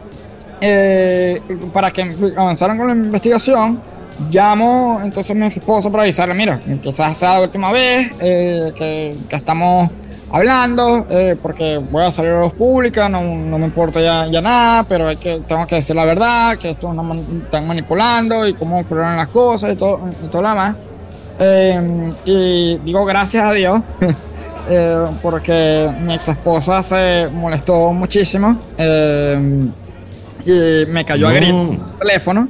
[SPEAKER 4] eh, para que avanzaran con la investigación, llamo entonces a mi esposo para avisarle, mira, quizás sea la última vez eh, que, que, estamos hablando, eh, porque voy a salir a los públicas, no, no, me importa ya, ya nada, pero hay que, tengo que decir la verdad, que esto no están manipulando y cómo ocurrieron las cosas y todo, y todo lo demás. Eh, y digo gracias a Dios, eh, porque mi ex esposa se molestó muchísimo y me cayó a gritar el teléfono.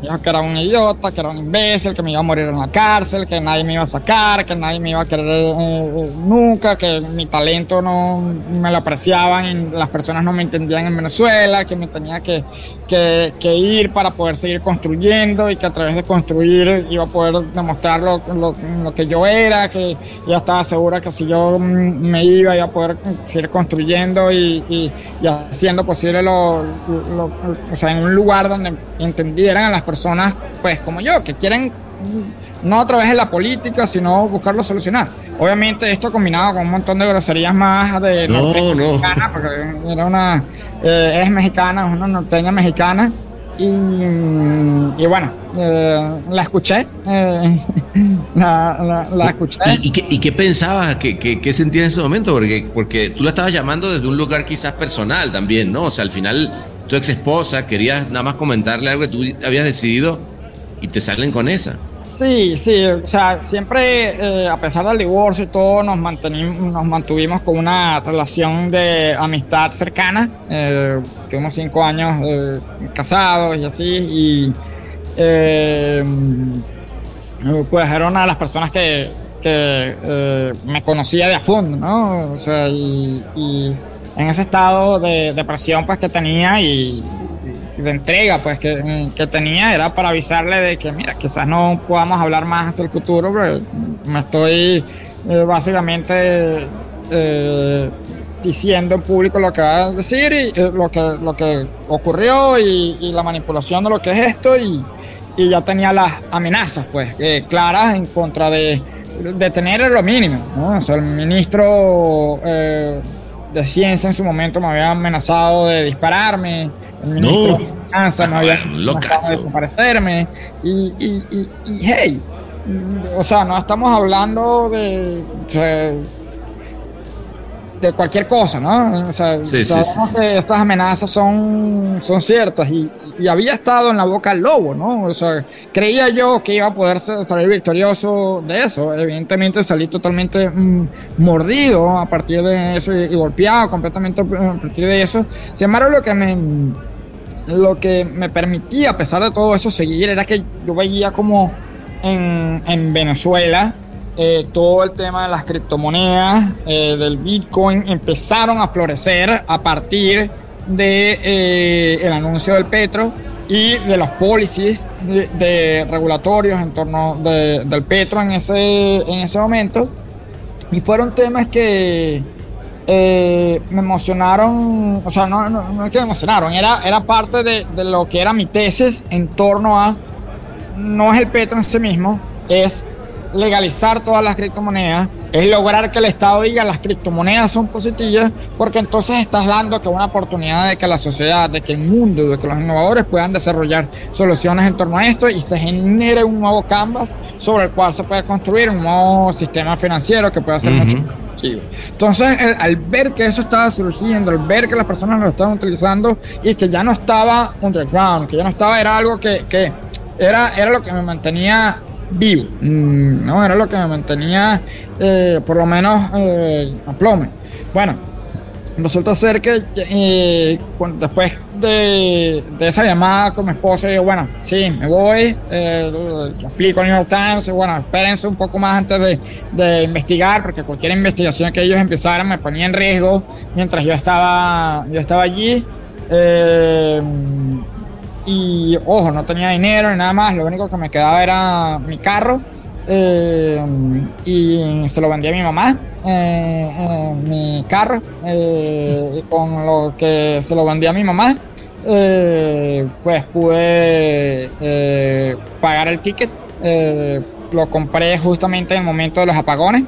[SPEAKER 4] Dijo que era un idiota, que era un imbécil, que me iba a morir en la cárcel, que nadie me iba a sacar, que nadie me iba a querer eh, nunca, que mi talento no me lo apreciaban y las personas no me entendían en Venezuela, que me tenía que, ir para poder seguir construyendo y que a través de construir iba a poder demostrar lo, lo, que yo era, que ya estaba segura que si yo me iba iba a poder seguir construyendo y, y, y haciendo posible lo, o sea, en un lugar donde entendieran a las personas, pues como yo, que quieren no a través de la política, sino buscarlo solucionar. Obviamente esto combinado con un montón de groserías más de
[SPEAKER 2] no, no.
[SPEAKER 4] mexicana, porque era una, eh, es mexicana, una norteña mexicana. Y, y bueno, eh, la escuché, eh, la, la, escuché.
[SPEAKER 2] ¿Y, qué, y qué pensabas? ¿Qué, qué, qué sentías en ese momento? Porque, porque tú la estabas llamando desde un lugar quizás personal también, ¿no? O sea, al final tu ex esposa, querías nada más comentarle algo que tú habías decidido y te salen con esa.
[SPEAKER 4] Sí, sí, o sea, siempre, eh, a pesar del divorcio y todo, nos, nos mantuvimos con una relación de amistad cercana. Eh, tuvimos cinco años eh, casados y así, y eh, pues era una de las personas que, que me conocía de a fondo, ¿no? O sea, y en ese estado de depresión pues que tenía y, de entrega pues que, que, tenía era para avisarle de que mira quizás no podamos hablar más hacia el futuro pero me estoy eh, básicamente eh, diciendo en público lo que va a decir y eh, lo que lo que ocurrió y, la manipulación de lo que es esto y, y ya tenía las amenazas pues claras en contra de detener lo mínimo ¿no? o el ministro de ciencia en su momento me había amenazado de dispararme. El ministro no. de Finanzas me había amenazado de desaparecerme. Y, y, y, y, hey, o sea, no estamos hablando de, de, de cualquier cosa, ¿no? O sea,
[SPEAKER 2] sí,
[SPEAKER 4] sabemos
[SPEAKER 2] sí, sí.
[SPEAKER 4] que estas amenazas son, son ciertas y, y, había estado en la boca del lobo, ¿no? O sea, creía yo que iba a poder salir victorioso de eso. Evidentemente salí totalmente mmm, mordido a partir de eso y, y, golpeado completamente a partir de eso. Sin embargo, lo que me lo que me permitía, a pesar de todo eso, seguir era que yo veía como en, en Venezuela eh, todo el tema de las criptomonedas, eh, del Bitcoin, empezaron a florecer a partir de eh, anuncio del Petro y de los policies de, de regulatorios en torno de, del Petro en ese, en ese momento. Y fueron temas que eh, me emocionaron, o sea, no, no, no es que me emocionaron, era, era parte de, de lo que era mi tesis en torno a, no es el Petro en sí mismo, es legalizar todas las criptomonedas, es lograr que el Estado diga las criptomonedas son positivas, porque entonces estás dando que una oportunidad de que la sociedad, de que el mundo, de que los innovadores puedan desarrollar soluciones en torno a esto y se genere un nuevo canvas sobre el cual se puede construir un nuevo sistema financiero que pueda ser uh -huh. mucho entonces, el, al ver que eso estaba surgiendo, al ver que las personas lo estaban utilizando y que ya no estaba underground, que ya no estaba, era algo que, que era, era lo que me mantenía vivo, ¿no? Era lo que me mantenía, eh, por lo menos, eh, a plome. Bueno, resulta ser que eh, después de, de, esa llamada con mi esposa, digo, bueno, sí, me voy, explico al New York Times, bueno, espérense un poco más antes de, de, investigar, porque cualquier investigación que ellos empezaran me ponía en riesgo mientras yo estaba, yo estaba allí. Y ojo, no tenía dinero ni nada más, lo único que me quedaba era mi carro eh, y se lo vendí a mi mamá, eh, eh, mi carro, con lo que se lo vendí a mi mamá pues pude pagar el ticket. Lo compré justamente en el momento de los apagones.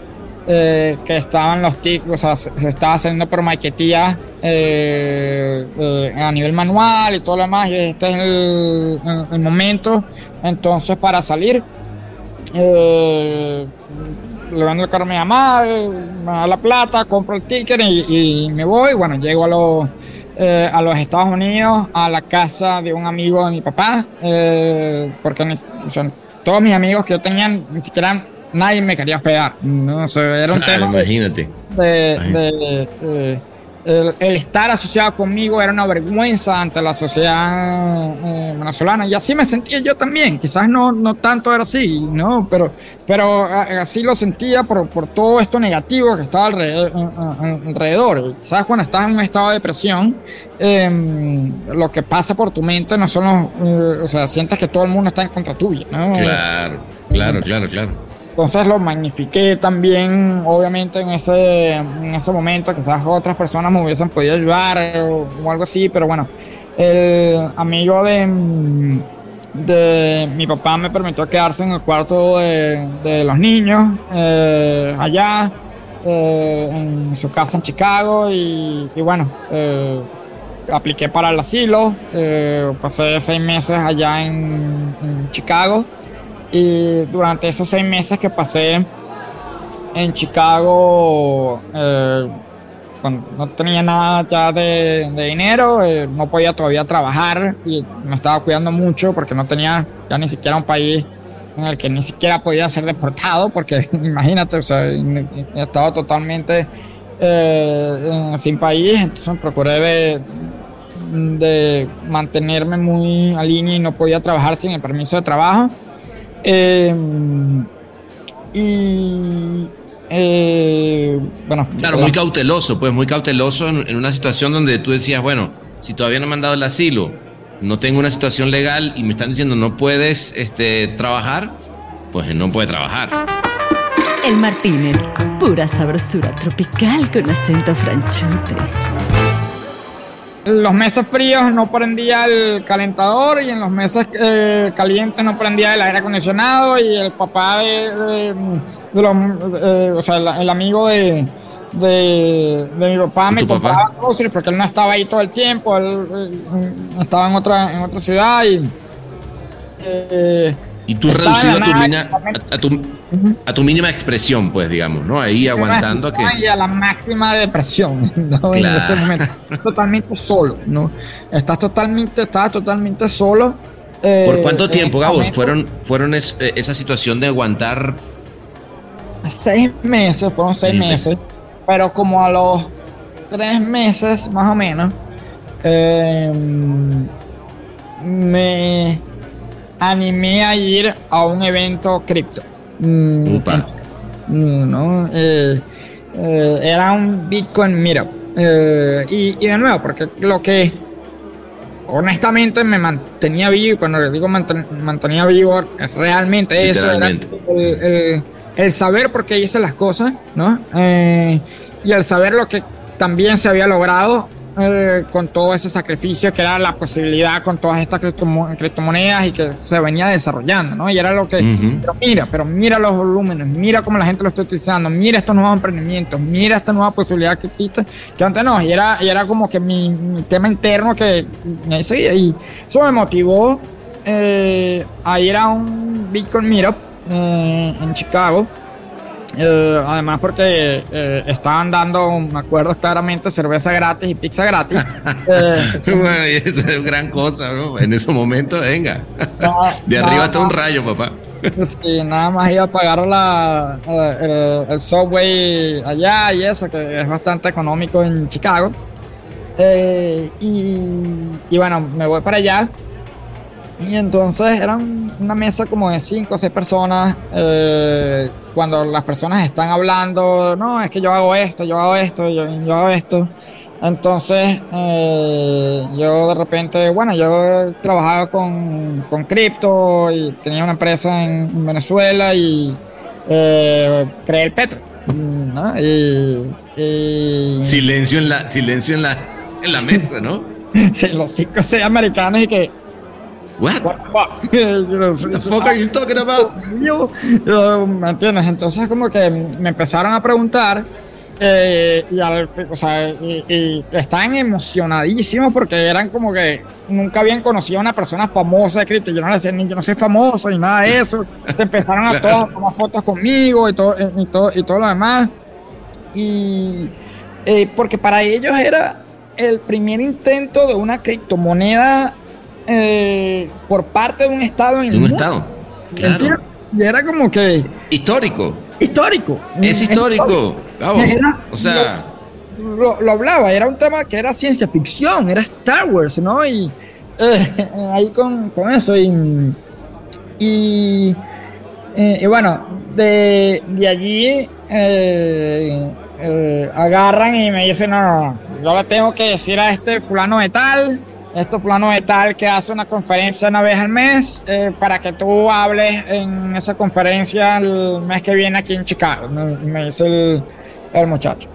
[SPEAKER 4] Que estaban los tickets, o sea, se, estaba haciendo por maquetía a nivel manual y todo lo demás. Y este es el, momento entonces para salir. le vendo el carro a mi mamá, me da la plata, compro el ticket y, me voy. Bueno, llego a los eh, a los Estados Unidos, a la casa de un amigo de mi papá, eh, porque todos mis amigos que yo tenía, ni siquiera nadie me quería hospedar. No sé, era un tema.
[SPEAKER 2] Imagínate.
[SPEAKER 4] de, eh, el, estar asociado conmigo era una vergüenza ante la sociedad eh, venezolana y así me sentía yo también, quizás no, no tanto era así, ¿no? pero, pero así lo sentía por, por todo esto negativo que estaba alrededor, alrededor. ¿Sabes? Cuando estás en un estado de depresión, em, lo que pasa por tu mente no son los, eh, o sea, sientes que todo el mundo está en contra tuya, ¿no?
[SPEAKER 2] Claro, claro, claro, claro.
[SPEAKER 4] Entonces lo magnifiqué también, obviamente, en ese, en ese momento. Quizás otras personas me hubiesen podido ayudar o, algo así, pero bueno, el amigo de, de mi papá me permitió quedarse en el cuarto de, los niños eh, allá, eh, en su casa en Chicago, y, bueno. Eh, apliqué para el asilo, pasé seis meses allá en Chicago y durante esos seis meses que pasé en Chicago, eh, no tenía nada ya de, dinero, eh, no podía todavía trabajar y me estaba cuidando mucho porque no tenía ya ni siquiera un país en el que ni siquiera podía ser deportado, porque imagínate, o sea, estaba totalmente eh, sin país, entonces procuré de, de mantenerme muy a línea y no podía trabajar sin el permiso de trabajo. Eh, y eh, bueno.
[SPEAKER 2] Claro, muy cauteloso, pues muy cauteloso en, una situación donde tú decías, bueno, si todavía no me han dado el asilo, no tengo una situación legal y me están diciendo no puedes este, trabajar, pues no puede trabajar.
[SPEAKER 1] El Martínez, pura sabrosura tropical con acento franchute
[SPEAKER 4] los meses fríos no prendía el calentador y en los meses eh, calientes no prendía el aire acondicionado y el papá de, los, eh, o sea, el, amigo de, de, mi papá me compraba cosas porque él no estaba ahí todo el tiempo, él, estaba en otra, en otra ciudad y...
[SPEAKER 2] Eh, y tú reducido a tu, a, tu, mínima expresión, pues, digamos, ¿no? Ahí aguantando a que...
[SPEAKER 4] a la máxima depresión, ¿no? En ese momento. Totalmente solo, ¿no? Estás totalmente, estás totalmente solo.
[SPEAKER 2] Eh, ¿Por cuánto tiempo, Gabo? ¿Fueron, fueron eh, esa situación de aguantar?
[SPEAKER 4] Seis meses, fueron seis meses. Pero como a los tres meses, más o menos, eh, me animé a ir a un evento cripto. Mm, mm, ¿no? Eh, eh, era un Bitcoin Meetup. Eh, y, de nuevo, porque lo que honestamente me mantenía vivo, y cuando digo mantenía vivo, realmente eso era el, el, saber por qué hice las cosas, ¿no? y el saber lo que también se había logrado eh, con todo ese sacrificio que era la posibilidad con todas estas criptomonedas y que se venía desarrollando, ¿no? Y era lo que, pero mira, pero mira los volúmenes, mira cómo la gente lo está utilizando, mira estos nuevos emprendimientos, mira esta nueva posibilidad que existe, que antes no, y era, y era como que mi, tema interno que me seguía y eso me motivó eh, a ir a un Bitcoin Meetup eh, en Chicago eh, además porque eh, estaban dando, me acuerdo claramente, cerveza gratis y pizza gratis.
[SPEAKER 2] eh, bueno, y eso es gran cosa, ¿no? En ese momento, venga. de arriba hasta un rayo, papá.
[SPEAKER 4] Sí, nada más iba a pagar la, el, subway allá y eso, que es bastante económico en Chicago. Eh, y, y bueno, me voy para allá. Y entonces eran una mesa como de cinco o seis personas. Eh, cuando las personas están hablando, no, es que yo hago esto, yo hago esto, yo, hago esto. Entonces, eh, yo de repente, bueno, yo trabajaba con, con cripto y tenía una empresa en, Venezuela y eh, creé el Petro.
[SPEAKER 2] Y, Silencio en la, silencio en la, en la mesa, ¿no?
[SPEAKER 4] Sí, los cinco o seis americanos y que.
[SPEAKER 2] What?
[SPEAKER 4] What the fuck?
[SPEAKER 2] Are you talking about?
[SPEAKER 4] ¿me entiendes? Entonces como que me empezaron a preguntar eh, y, al, o sea, y, y estaban emocionadísimos porque eran como que nunca habían conocido a una persona famosa de cripto. Yo no les decía ni yo no soy famoso ni nada de eso. Te empezaron a todos a tomar fotos conmigo y todo, y todo, y todo lo demás. Y eh, porque para ellos era el primer intento de una criptomoneda eh, por parte de un estado en el
[SPEAKER 2] un
[SPEAKER 4] mundo.
[SPEAKER 2] estado. Claro.
[SPEAKER 4] Y era como que
[SPEAKER 2] Histórico.
[SPEAKER 4] histórico.
[SPEAKER 2] Es histórico.
[SPEAKER 4] Era-
[SPEAKER 2] O sea,
[SPEAKER 4] Lo, lo hablaba, era un tema que era ciencia ficción, era Star Wars, ¿no? Y eh, ahí con, con eso. Y, y, eh, y bueno, de, de allí agarran y me dicen, no, no, no, yo le tengo que decir a este fulano de tal, este fulano de tal que hace una conferencia una vez al mes eh, para que tú hables en esa conferencia el mes que viene aquí en Chicago, me, me dice el, el muchacho.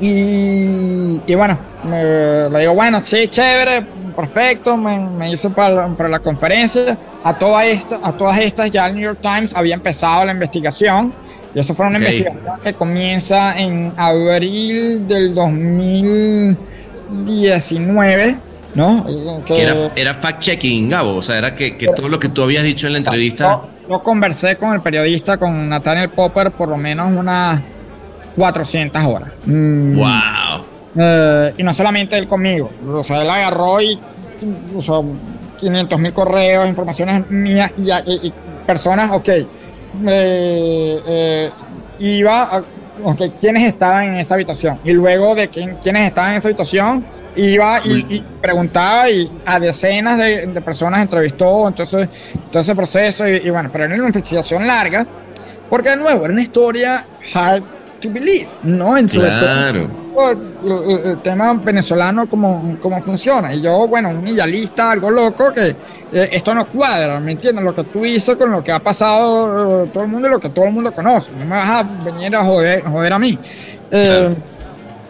[SPEAKER 4] Y, y bueno, me- le digo, bueno, sí, chévere, perfecto, me, me hice para, para la conferencia. A, toda esta, a todas estas ya el New York Times había empezado la investigación. Y esto fue una
[SPEAKER 2] Ok.
[SPEAKER 4] investigación que comienza en abril del 2019, ¿no?
[SPEAKER 2] que era, era fact-checking, Gabo. O sea, era que, que todo lo que tú habías dicho en la entrevista.
[SPEAKER 4] Yo, yo conversé con el periodista, con Nathaniel Popper, por lo menos unas 400 horas. Mm,
[SPEAKER 2] ¡Wow!
[SPEAKER 4] eh, y no solamente él conmigo. O sea, él agarró y usó 500 mil correos, informaciones mías y, y- y personas, ok. eh, eh, iba a, ok, quiénes estaban en esa habitación. Y luego de quién, quiénes estaban en esa habitación, iba y, y preguntaba y a decenas de, de personas entrevistó. Entonces, todo ese proceso. Y, y bueno, pero era una investigación larga. Porque de nuevo, era una historia hard to believe, ¿no? En todo-
[SPEAKER 2] Claro.
[SPEAKER 4] el, el- tema venezolano cómo, cómo funciona. Y yo, bueno, un idealista, algo loco, que eh, esto no cuadra, ¿me entiendes? Lo que tú hizo con lo que ha pasado eh, todo el mundo y lo que todo el mundo conoce. No me vas a venir a joder, joder a mí. Eh,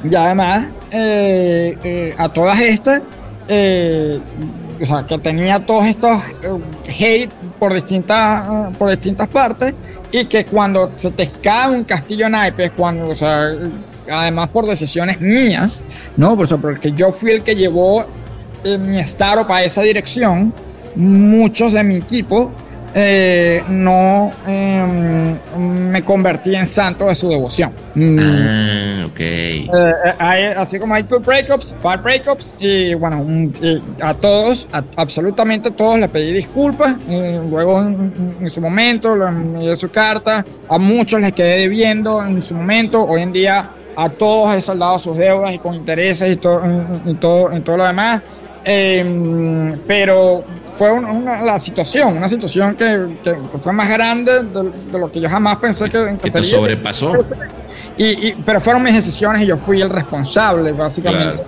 [SPEAKER 4] Y además, eh, eh, a todas estas, eh, o sea, que tenía todos estos eh, hate por distintas, eh, por distintas partes y que cuando se te cae un castillo naipes, cuando, o sea, además por decisiones mías, ¿no? Por porque yo fui el que llevó eh, mi startup a esa dirección, muchos de mi equipo eh, no eh, me convertí en santo de su devoción. Mm,
[SPEAKER 2] Ah, ok.
[SPEAKER 4] eh, eh, hay- así como hay two breakups, five breakups, y bueno, y a todos, a- absolutamente todos le pedí disculpas, eh, luego en, en su momento le envié su carta, a muchos les quedé debiendo en su momento, hoy en día a todos he saldado sus deudas y con intereses y todo, y todo, y todo lo demás, Eh, pero fue un- una, la situación, una situación que, que fue más grande de, de lo que yo jamás pensé que, que
[SPEAKER 2] Que te
[SPEAKER 4] sería.
[SPEAKER 2] sobrepasó.
[SPEAKER 4] Y, y- pero fueron mis decisiones y yo fui el responsable, básicamente,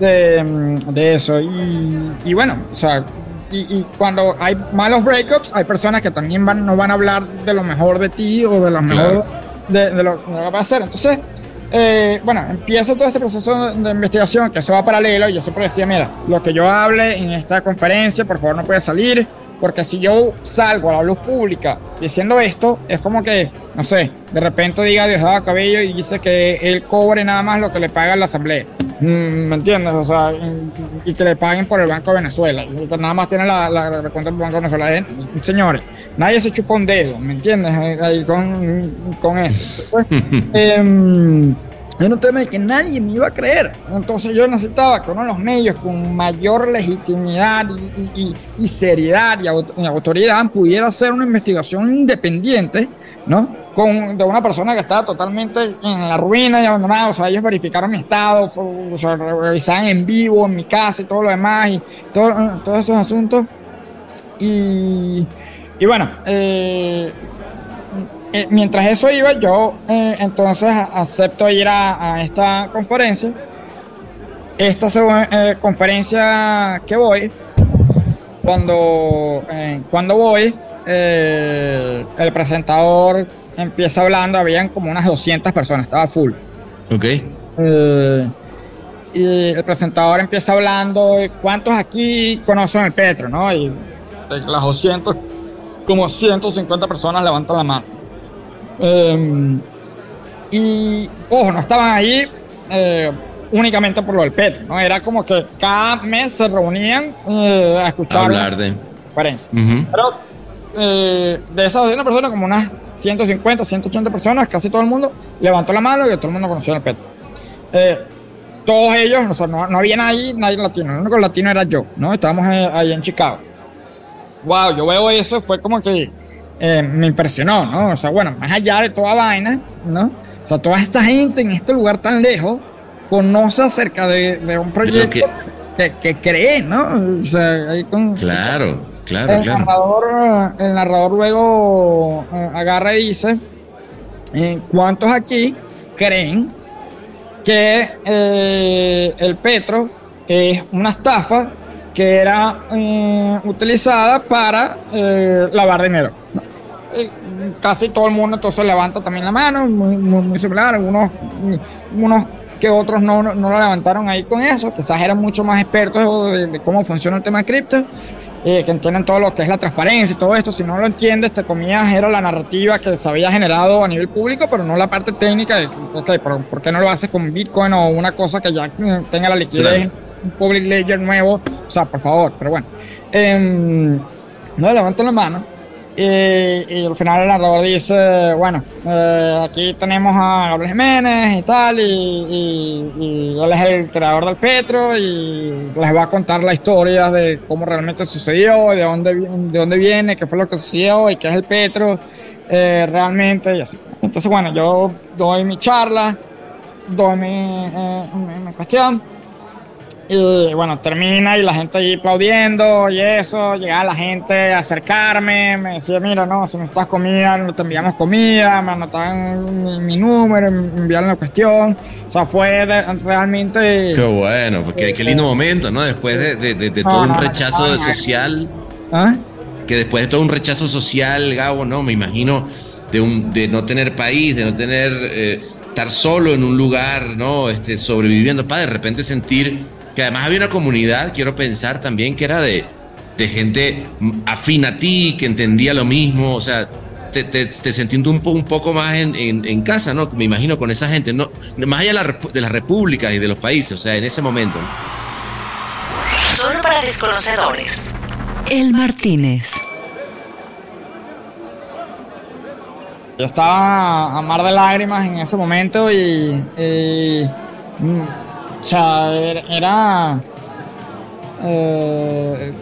[SPEAKER 4] de, mm, de eso. Y, y bueno, o sea, y, cuando hay malos breakups, hay personas que también van, no van a hablar de lo mejor de ti o de lo mejor de, de lo que va a hacer. Entonces, eh, bueno, empieza todo este proceso de, investigación, que eso va paralelo, y yo siempre decía, mira, lo que yo hable en esta conferencia, por favor, no puede salir, porque si yo salgo a la luz pública diciendo esto, es como que, no sé, de repente diga Diosdado Cabello y dice que él cobre nada más lo que le paga la asamblea. Mm, ¿Me entiendes? O sea, y, que le paguen por el Banco de Venezuela. Nada más tiene la, la, la cuenta del Banco de Venezuela. Eh, señores, nadie se chupa un dedo, ¿me entiendes? Eh, Ahí con, con eso. Entonces, em, era un tema de que nadie me iba a creer. Entonces yo necesitaba que uno de los medios con mayor legitimidad y, y- y seriedad y, aut- y autoridad pudiera hacer una investigación independiente, ¿no? Con, de una persona que estaba totalmente en la ruina y abandonada. O sea, ellos verificaron mi estado, o sea, revisaban en vivo, en mi casa y todo lo demás y todo- todos esos asuntos. Y, y bueno, eh, eh, mientras eso iba, yo eh, entonces acepto ir a, a esta conferencia. Esta conferencia que voy, cuando, cuando voy, el presentador empieza hablando, habían como unas 200 personas, estaba full.
[SPEAKER 2] Ok.
[SPEAKER 4] Eh, y el presentador empieza hablando, ¿cuántos aquí conocen el Petro? ¿no? Y de las 200, como 150 personas levantan la mano. Em, y, ojo, no estaban ahí eh, únicamente por lo del Petro, ¿no? Era como que cada mes se reunían eh, a escuchar
[SPEAKER 2] Hablar de...
[SPEAKER 4] conferencia. Pero eh, de esas 200 personas, como unas 150, 180 personas, casi todo el mundo levantó la mano y todo el mundo conocía al Petro. Eh, todos ellos, o no, no, había nadie, nadie latino, el único latino era yo, ¿no? Estábamos ahí en Chicago. Wow, yo veo eso, fue como que eh, me impresionó, ¿no? O sea, bueno, más allá de toda vaina, ¿no? O sea, toda esta gente en este lugar tan lejos conoce acerca de, de un proyecto que, que, cree, ¿no? O sea, ahí con...
[SPEAKER 2] Claro, claro,
[SPEAKER 4] el
[SPEAKER 2] claro.
[SPEAKER 4] Narrador, el narrador luego eh, agarra y dice, eh, ¿cuántos aquí creen que eh, el petro es una estafa que era eh, utilizada para eh, lavar dinero. Eh, casi todo el mundo entonces levanta también la mano, muy, muy, muy similar, unos, unos que otros no, no, lo levantaron ahí con eso, quizás eran mucho más expertos de, cómo funciona el tema de cripto. Eh, que entienden todo lo que es la transparencia y todo esto. Si no lo entiendes, te comías, era la narrativa que se había generado a nivel público, pero no la parte técnica de, ok, pero ¿por qué no lo haces con Bitcoin o una cosa que ya tenga la liquidez. Public ledger nuevo? O sea, por favor, pero bueno. Eh, no levanto la mano. Y, y, al final el narrador dice, bueno, eh, aquí tenemos a Gabriel Jiménez y tal, y, él es el creador del Petro y les va a contar la historia de cómo realmente sucedió, de dónde, de dónde viene, qué fue lo que sucedió y qué es el Petro eh, realmente y así. Entonces, bueno, yo doy mi charla, doy eh, mi cuestión y bueno, termina y la gente ahí aplaudiendo y eso, llegaba la gente a acercarme, me decía, mira, no, si necesitas comida, no te enviamos comida, me anotaban mi, mi número, me enviaron la cuestión. O sea, fue de, realmente...
[SPEAKER 2] Qué bueno, porque eh, qué lindo momento, ¿no? Después de, de, todo no, un rechazo no, social, ¿Ah? que después de todo un rechazo social, Gabo, ¿no? Me imagino de, un, de no tener país, de no tener... Eh, estar solo en un lugar, ¿no? Este, sobreviviendo, para de repente sentir que además había una comunidad, quiero pensar también, que era de, de gente afín a ti, que entendía lo mismo, o sea, te, te, te sintiendo un, po, un, poco más en, en, en, casa, ¿no? Me imagino con esa gente, no, más allá de, la, de las repúblicas y de los países, o sea, en ese momento.
[SPEAKER 1] Solo para desconocedores. El Martínez.
[SPEAKER 4] Yo estaba a mar de lágrimas en ese momento y, y o sea, era. Eh,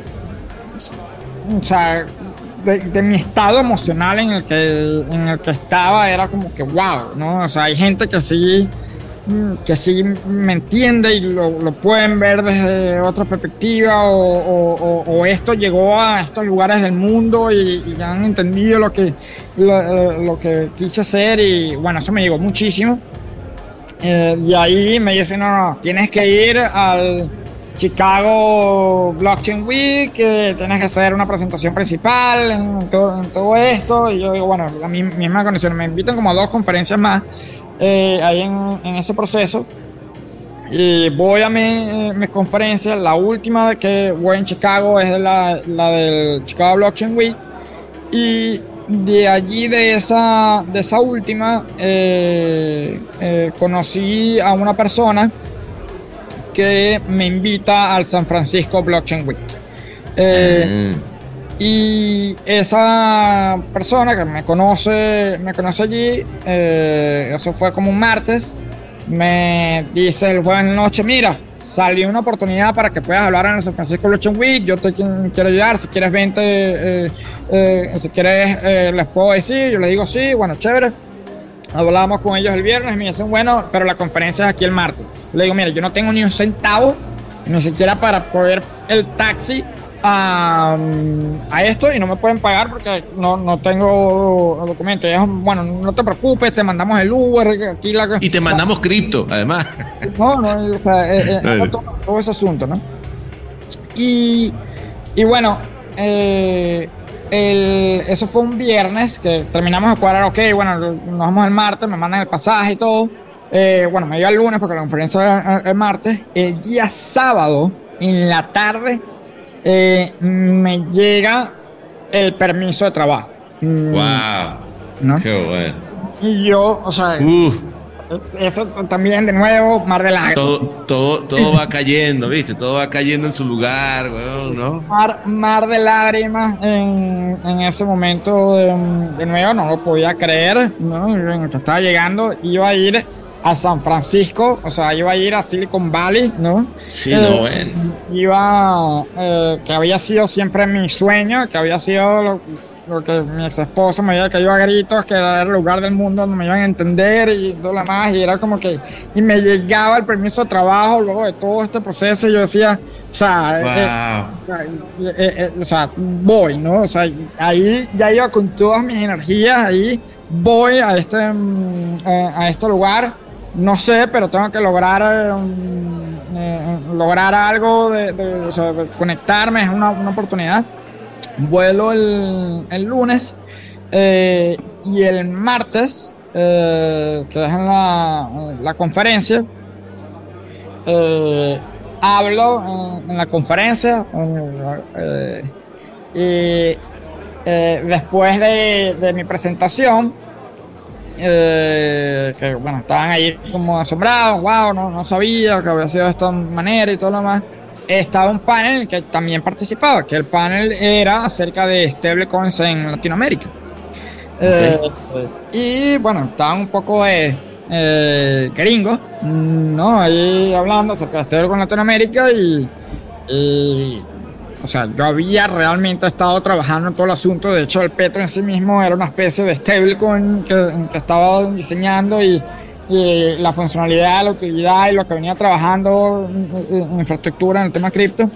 [SPEAKER 4] o sea, de, mi estado emocional en el, que, en el que estaba era como que wow, ¿no? O sea, hay gente que sí, que sí me entiende y lo, lo pueden ver desde otra perspectiva o, o, o, esto llegó a estos lugares del mundo y, y han entendido lo que, lo, lo que quise hacer y bueno, eso me llegó muchísimo. Eh, y ahí me dicen, no, no, tienes que ir al Chicago Blockchain Week, que tienes que hacer una presentación principal en todo, en todo, esto. Y yo digo, bueno, la misma condición, me invitan como a dos conferencias más eh, ahí en, en, ese proceso. Y voy a mi, eh, mis conferencias, la última que voy en Chicago es la, la del Chicago Blockchain Week. Y de allí, de esa, de esa última, eh, eh, conocí a una persona que me invita al San Francisco Blockchain Week. Eh, mm. Y esa persona que me conoce, me conoce allí, eso fue como un martes, me dice el jueves noche, mira, salió una oportunidad para que puedas hablar en el San Francisco Blockchain Week. Yo te quiero ayudar. Si quieres, vente. Eh, eh, si quieres, eh, les puedo decir. Yo les digo sí, bueno, chévere. Hablamos con ellos el viernes me dicen, bueno, pero la conferencia es aquí el martes. Le digo, mira, yo no tengo ni un centavo, ni siquiera para poder el taxi a, a, esto y no me pueden pagar porque no, no tengo documentos. Bueno, no te preocupes, te mandamos el Uber. Aquí la,
[SPEAKER 2] y te mandamos
[SPEAKER 4] la,
[SPEAKER 2] cripto, además.
[SPEAKER 4] No, no, o sea, eh, eh, todo, todo, ese asunto, ¿no? Y, y bueno, eh, el, eso fue un viernes que terminamos de cuadrar, ok, bueno, nos vamos el martes, me mandan el pasaje y todo. bueno, me iba el lunes porque la conferencia era el martes. El día sábado, en la tarde, eh, me llega el permiso de trabajo.
[SPEAKER 2] Mm, ¡Wow! ¿no? ¡Qué bueno!
[SPEAKER 4] Y yo, o sea, eso también, de nuevo, mar de lágrimas.
[SPEAKER 2] Todo, todo, todo va cayendo, ¿viste? Todo va cayendo en su lugar, ¿no?
[SPEAKER 4] Mar, mar de lágrimas en, en ese momento, de, nuevo, no lo podía creer, ¿no? Estaba llegando, iba a ir a San Francisco, o sea, iba a ir a Silicon Valley, ¿no?
[SPEAKER 2] Sí, no, bueno.
[SPEAKER 4] Iba, eh, que había sido siempre mi sueño, que había sido lo, lo que mi ex esposo me había caído a gritos, que era el lugar del mundo donde me iban a entender y todo lo demás, y era como que, y me llegaba el permiso de trabajo luego de todo este proceso, y yo decía, o sea, eh, eh, o sea, voy, ¿no? O sea, ahí ya iba con todas mis energías, ahí voy a este, mm, a este lugar no sé, pero tengo que lograr eh, lograr algo, de, conectarme, es una, oportunidad. Vuelo el, lunes eh, y el martes, eh, que es en la, conferencia, hablo en, la conferencia y después de mi presentación, eh, que bueno, estaban ahí como asombrados, wow, no, no sabía que había sido de esta manera y todo lo demás. Estaba un panel que también participaba, que el panel era acerca de stablecoins en Latinoamérica. Eh, y bueno, estaban un poco de eh, gringos, ¿no? Ahí hablando acerca de en Latinoamérica y, y o sea, yo había realmente estado trabajando en todo el asunto. De hecho, el Petro en sí mismo era una especie de stablecoin que, que estaba diseñando y, la funcionalidad, la utilidad y lo que venía trabajando en, infraestructura, en el tema cripto.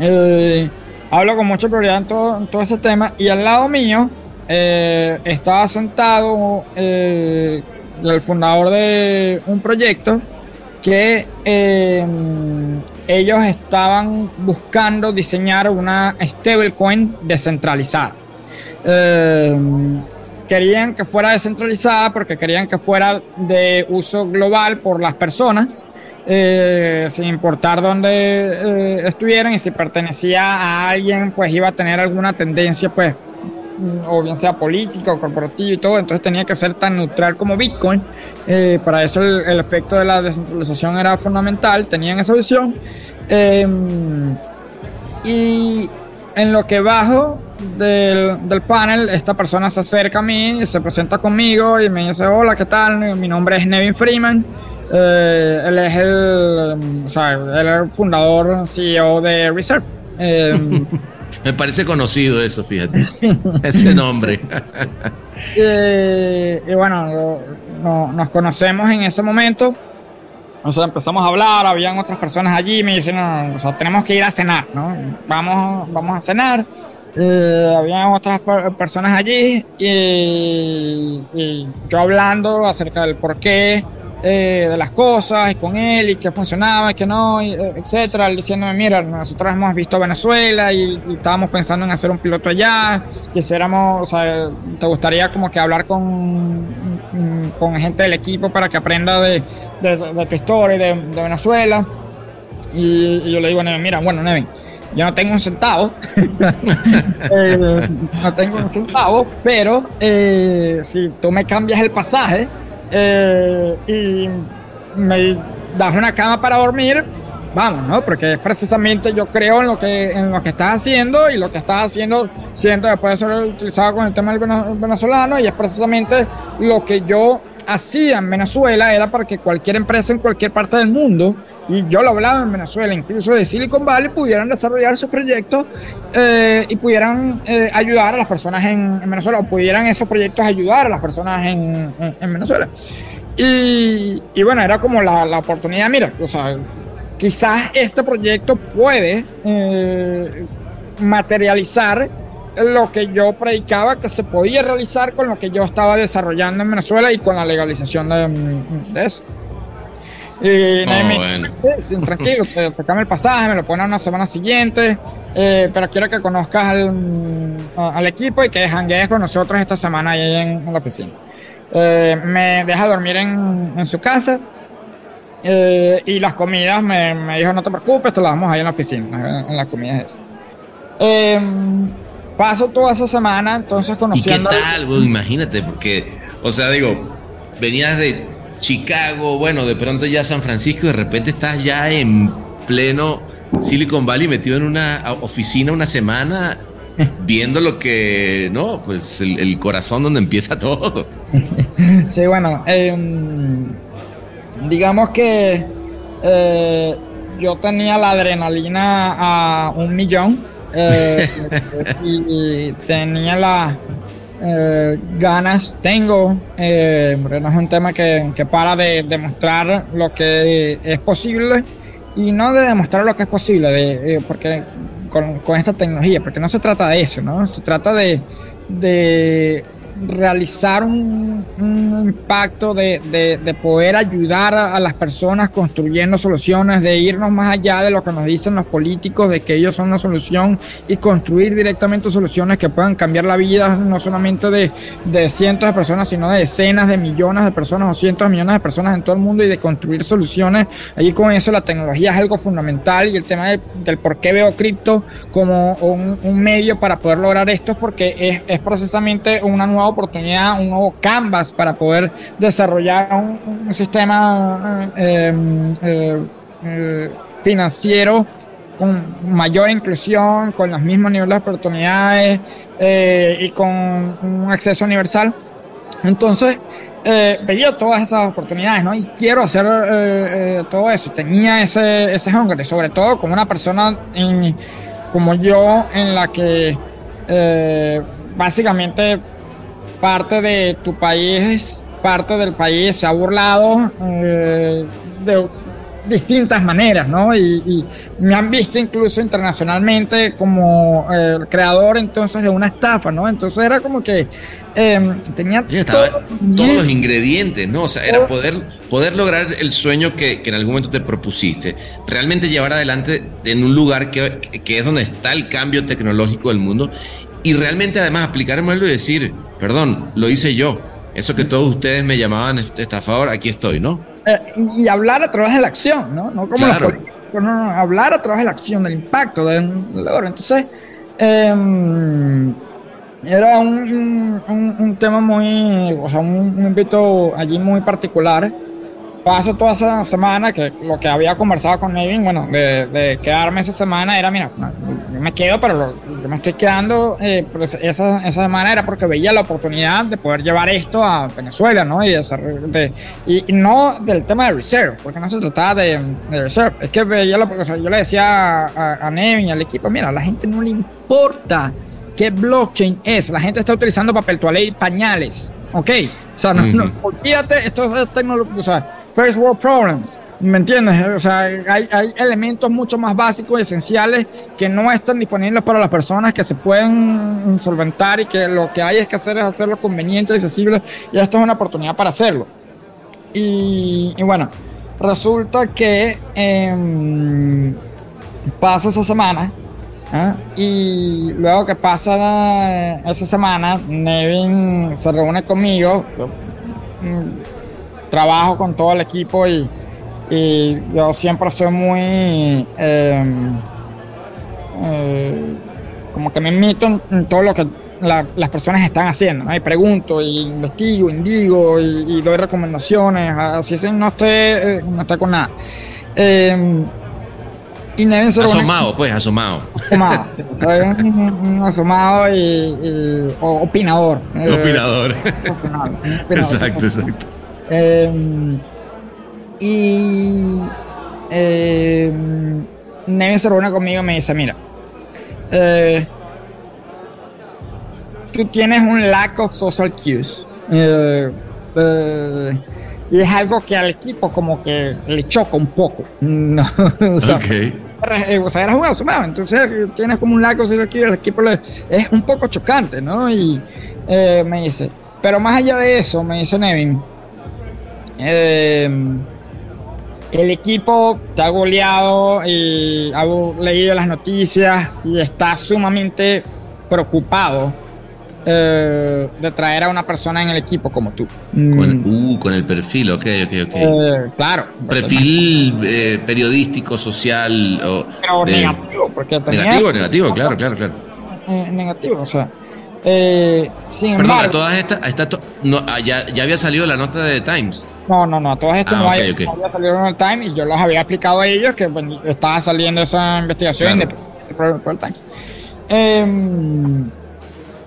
[SPEAKER 4] Eh, hablo con mucha prioridad en todo, todo, ese tema. Y al lado mío eh, estaba sentado eh, el fundador de un proyecto que ellos estaban buscando diseñar una stablecoin descentralizada. Eh, querían que fuera descentralizada porque querían que fuera de uso global por las personas, eh, sin importar dónde eh, estuvieran y si pertenecía a alguien, pues iba a tener alguna tendencia, pues o bien sea político, o corporativo y todo, entonces tenía que ser tan neutral como Bitcoin. Eh, para eso el, el, de la descentralización era fundamental, tenían esa visión. Em, y en lo que bajo del, del, panel, esta persona se acerca a mí, se presenta conmigo y me dice, hola, ¿qué tal? Mi nombre es Nevin Freeman. Eh, él es el, o sea, él es el fundador, CEO de Reserve.
[SPEAKER 2] Me parece conocido eso, fíjate. Ese nombre.
[SPEAKER 4] Eh, y bueno, nos conocemos en ese momento. O sea, empezamos a hablar, habían otras personas allí, me dicen, tenemos que ir a cenar, ¿no? Vamos, vamos a cenar. Eh, habían otras personas allí y, y, yo hablando acerca del por qué eh, de las cosas y con él y que funcionaba y que no, y, eh, etcétera. Diciéndome, mira, nosotros hemos visto Venezuela y, estábamos pensando en hacer un piloto allá, quisiéramos, o sea, te gustaría como que hablar con, con gente del equipo para que aprenda de, de, tu historia de, de Venezuela. Y, yo le digo, mira, bueno, Nevin, yo no tengo un centavo, eh, no tengo un centavo, pero si tú me cambias el pasaje, eh, y me das una cama para dormir, vamos, ¿no? Porque es precisamente yo creo en lo que, en lo que estás haciendo y lo que estás haciendo siento que puede ser utilizado con el tema del venezolano y es precisamente lo que yo hacía en Venezuela era para que cualquier empresa en cualquier parte del mundo, y yo lo hablaba en Venezuela, incluso de Silicon Valley, pudieran desarrollar sus proyectos eh, y pudieran eh, ayudar a las personas en, Venezuela, o pudieran esos proyectos ayudar a las personas en, en, Venezuela. Y, y, bueno, era como la, la, oportunidad, mira, o sea, quizás este proyecto puede eh, materializar lo que yo predicaba que se podía realizar con lo que yo estaba desarrollando en Venezuela y con la legalización de, eso. Y oh, tranquilo, te, el pasaje, me lo ponen una semana siguiente, eh, pero quiero que conozcas al, equipo y que janguees con nosotros esta semana ahí en, la oficina. Eh, me deja dormir en, en su casa. eh, y las comidas me, me dijo, no te preocupes, te las damos ahí en la oficina, en las comidas eso. Paso toda esa semana, entonces
[SPEAKER 2] ¿Y qué
[SPEAKER 4] conociendo...
[SPEAKER 2] tal? Bueno, imagínate, porque, o sea, digo, venías de Chicago, bueno, de pronto ya San Francisco, y de repente estás ya en pleno Silicon Valley metido en una oficina una semana viendo lo que, no, pues el, el corazón donde empieza todo.
[SPEAKER 4] Sí, bueno, eh, digamos que eh, yo tenía la adrenalina a un millón eh, y tenía las eh, ganas, tengo, eh, no es un tema que, que para de demostrar lo que es posible y no de demostrar lo que es posible, de, eh, porque con, con esta tecnología, porque no se trata de eso, ¿no? Se trata de realizar un, un impacto de, de, de poder ayudar a, a, las personas construyendo soluciones, de irnos más allá de lo que nos dicen los políticos, de que ellos son la solución y construir directamente soluciones que puedan cambiar la vida no solamente de, de cientos de personas, sino de decenas de millones de personas o cientos de millones de personas en todo el mundo y de construir soluciones. Allí con eso la tecnología es algo fundamental y el tema de, del por qué veo cripto como un, un, medio para poder lograr esto es porque es, es precisamente una nueva oportunidad, un nuevo canvas para poder desarrollar un, sistema eh, eh, eh, financiero con mayor inclusión, con los mismos niveles de oportunidades y con un acceso universal. Entonces, eh, veía todas esas oportunidades, ¿no? Y quiero hacer todo eso. Tenía ese, ese hunger, sobre todo como una persona como yo, en la que básicamente parte de tu país, parte del país se ha burlado eh, de distintas maneras, ¿no? Y, y, me han visto incluso internacionalmente como eh, el creador entonces de una estafa, ¿no? Entonces era como que eh, tenía
[SPEAKER 2] todo, todos los ingredientes, ¿no? O sea, era poder, poder lograr el sueño que, que, en algún momento te propusiste, realmente llevar adelante en un lugar que, que es donde está el cambio tecnológico del mundo y realmente además aplicar el modelo y decir, perdón, lo hice yo. Eso que todos ustedes me llamaban estafador, aquí estoy, ¿no?
[SPEAKER 4] Eh, y hablar a través de la acción, ¿no? No como
[SPEAKER 2] claro.
[SPEAKER 4] los no, no, hablar a través de la acción, del impacto, del logro. Entonces, eh, era un, un, un, tema muy, o sea, un, un invito allí muy particular paso toda esa semana que lo que había conversado con Nevin, bueno, de, de quedarme esa semana era, mira, yo me quedo, pero lo, yo me estoy quedando, eh, esa, esa semana era porque veía la oportunidad de poder llevar esto a Venezuela, ¿no? Y, de, de y, y, no del tema de Reserve, porque no se trataba de, de Reserve, es que veía la, o sea, yo le decía a, a Nevin y al equipo, mira, a la gente no le importa qué blockchain es, la gente está utilizando papel toalé y pañales, ¿ok? O sea, no, uh -huh. no olvídate, esto es tecnología, o sea, first world problems. ¿Me entiendes? O sea, hay, hay, elementos mucho más básicos y esenciales que no están disponibles para las personas que se pueden solventar y que lo que hay es que hacer es hacerlo conveniente accesible y esto es una oportunidad para hacerlo. Y, y bueno, resulta que eh, pasa esa semana ¿eh? y luego que pasa esa semana, Nevin se reúne conmigo trabajo con todo el equipo y, y yo siempre soy muy eh, eh, como que me invito en, en todo lo que la, las personas están haciendo ¿no? y pregunto y investigo, indigo y, y doy recomendaciones así es, no estoy, eh, no estoy con nada eh,
[SPEAKER 2] y asomado pues asomado
[SPEAKER 4] asomado soy un, un asomado y, y o, opinador
[SPEAKER 2] opinador, opinador. exacto exacto
[SPEAKER 4] eh, y eh, Nevin se reúne conmigo y me dice, mira, eh, tú tienes un lack of social cues. Eh, eh, y es algo que al equipo como que le choca un poco. No, o, sea,
[SPEAKER 2] okay.
[SPEAKER 4] o sea, eres un asomado, entonces tienes como un lack of social cues, el equipo le, es un poco chocante, ¿no? Y me dice, pero más allá de eso, me dice Nevin, eh, el equipo ha goleado y ha leído las noticias y está sumamente preocupado eh, de traer a una persona en el equipo como tú.
[SPEAKER 2] Con, mm. uh, con el perfil, ok, ok, ok.
[SPEAKER 4] Eh, claro.
[SPEAKER 2] Perfil eh, periodístico, social. O
[SPEAKER 4] Pero negativo, porque
[SPEAKER 2] Negativo, negativo, claro, claro, claro.
[SPEAKER 4] negativo, o sea. Eh, sin
[SPEAKER 2] Perdón,
[SPEAKER 4] embargo,
[SPEAKER 2] a todas estas, no, ah, ya, ya, había salido la nota de The Times.
[SPEAKER 4] No, no, no, a todas estas ah, no, había salido en el Times y yo los había explicado a ellos que estaba saliendo esa investigación de, el Times. Em,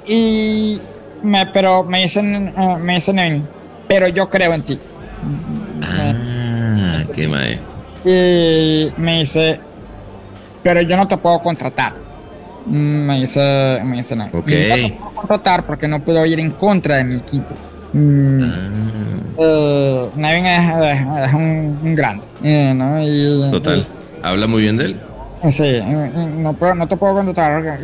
[SPEAKER 4] y me, pero me dicen, eh, me dicen, pero yo creo en ti.
[SPEAKER 2] Ah, qué mae.
[SPEAKER 4] Y me dice, pero yo no te puedo contratar. Me dice, me dice, no.
[SPEAKER 2] Ok.
[SPEAKER 4] No te puedo contratar porque no puedo ir en contra de mi equipo. Mm. Uh, Nevin es, un, grande. Eh, ¿no? y,
[SPEAKER 2] Total. ¿Habla muy bien de él?
[SPEAKER 4] Sí, no, puedo, no te puedo contratar.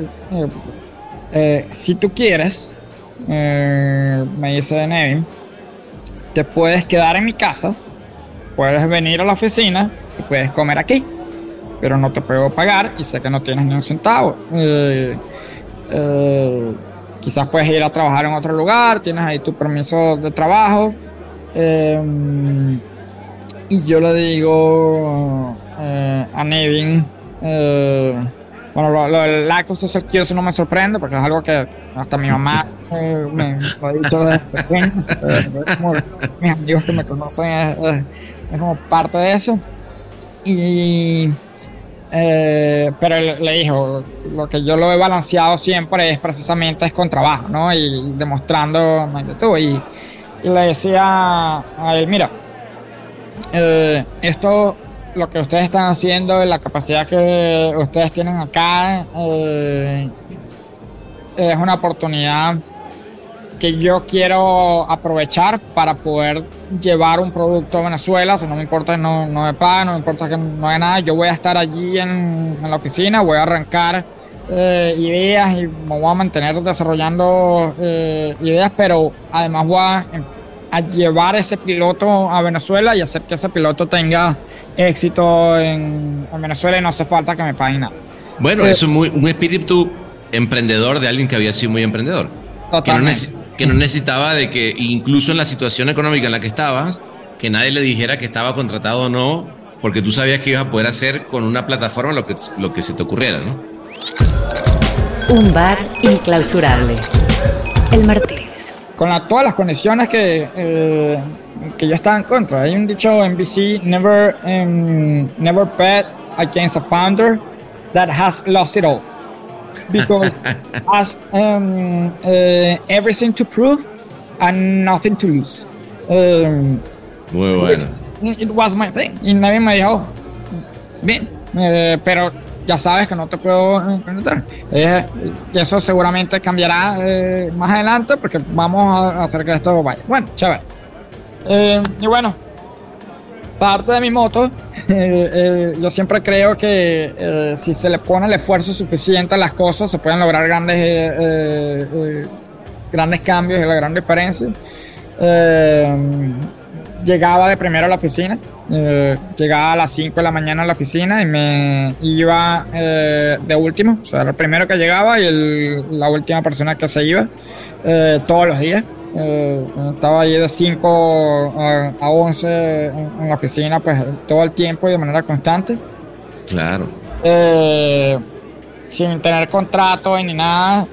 [SPEAKER 4] Eh, si tú quieres, eh, me dice Nevin, te puedes quedar en mi casa, puedes venir a la oficina y puedes comer aquí, pero no te puedo pagar y sé que no tienes ni un centavo. Eh, quizás puedes ir a trabajar en otro lugar, tienes ahí tu permiso de trabajo. y yo le digo a Nevin, bueno, lo, lo del social eso no me sorprende porque es algo que hasta mi mamá eh, me ha dicho desde pequeño. mis amigos que me conocen es, como parte de eso. Y. Eh, pero le, dijo, lo que yo lo he balanceado siempre es precisamente es con trabajo, ¿no? Y demostrando y le decía a él, mira, eh, esto lo que ustedes están haciendo, la capacidad que ustedes tienen acá, eh, es una oportunidad que yo quiero aprovechar para poder llevar un producto a Venezuela. O sea, no me importa que no, no me paguen, no me importa que no haya nada. Yo voy a estar allí en, la oficina, voy a arrancar eh, ideas y me voy a mantener desarrollando eh, ideas, pero además voy a, a, llevar ese piloto a Venezuela y hacer que ese piloto tenga éxito en, Venezuela y no hace falta que me paguen nada.
[SPEAKER 2] Bueno, eso es muy, un espíritu emprendedor de alguien que había sido muy emprendedor. Que no, necesitaba de que, incluso en la situación económica en la que estabas, que nadie le dijera que estaba contratado o no, porque tú sabías que ibas a poder hacer con una plataforma lo que, lo que se te ocurriera, ¿no?
[SPEAKER 1] Un bar inclausurable. El Martínez.
[SPEAKER 4] Con todas las conexiones que eh, que yo estaba en contra. Hay un dicho en BC, never, um, never bet against a founder that has lost it all. Because has um, uh, everything to prove and nothing to lose. Um,
[SPEAKER 2] Muy bueno.
[SPEAKER 4] It, was my thing. Y nadie me dijo, bien, eh, pero ya sabes que no te puedo preguntar. Eh, eso seguramente cambiará eh, más adelante porque vamos a hacer que esto vaya. Bueno, chévere. Eh, y bueno, parte de mi moto, eh, eh, yo siempre creo que si se le pone el esfuerzo suficiente a las cosas, se pueden lograr grandes, grandes cambios y la gran diferencia. llegaba de primero a la oficina, llegaba a las 5 de la mañana a la oficina y me iba de último, o sea, era el primero que llegaba y la última persona que se iba todos los días. Eh, estaba allí de 5 a, 11 en, la oficina, pues todo el tiempo y de manera constante.
[SPEAKER 2] Claro.
[SPEAKER 4] Eh, sin tener contrato ni nada.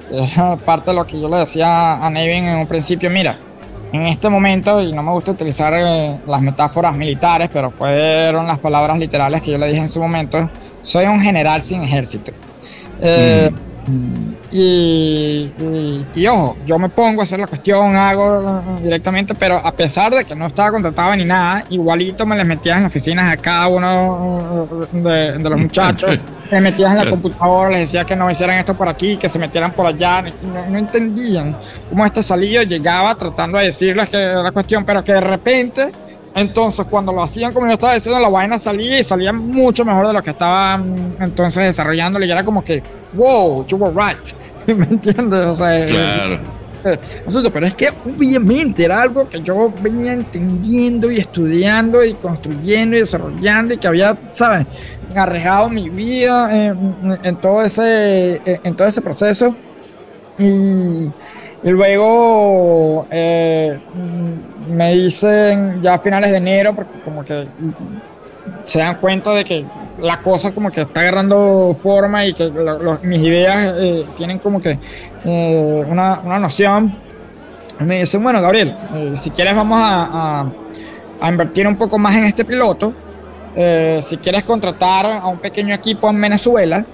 [SPEAKER 4] parte de lo que yo le decía a Nevin en un principio, mira, en este momento, y no me gusta utilizar eh, las metáforas militares, pero fueron las palabras literales que yo le dije en su momento, soy un general sin ejército. Mm. Y, y, ojo, yo me pongo a hacer la cuestión, hago directamente, pero a pesar de que no estaba contratado ni nada, igualito me les metías en oficinas a cada uno de, los muchachos, me metías en la computadora, les decía que no hicieran esto por aquí, que se metieran por allá, no, entendían cómo este salido llegaba tratando de decirles que la cuestión, pero que de repente entonces, cuando lo hacían como yo estaba diciendo, la vaina salía y salía mucho mejor de lo que estaban entonces desarrollando. Y era como que, wow, you were right. ¿Me entiendes? O sea,
[SPEAKER 2] claro.
[SPEAKER 4] Eh, pero es que obviamente era algo que yo venía entendiendo y estudiando y construyendo y desarrollando y que había, ¿sabes? Arrejado mi vida en, todo ese, en todo ese proceso. Y, Y luego eh, me dicen ya a finales de enero, porque como que se dan cuenta de que la cosa como que está agarrando forma y que mis ideas eh, tienen como que eh, una, una, noción. Me dicen, bueno, Gabriel, eh, si quieres vamos a, a, invertir un poco más en este piloto. si quieres contratar a un pequeño equipo en Venezuela,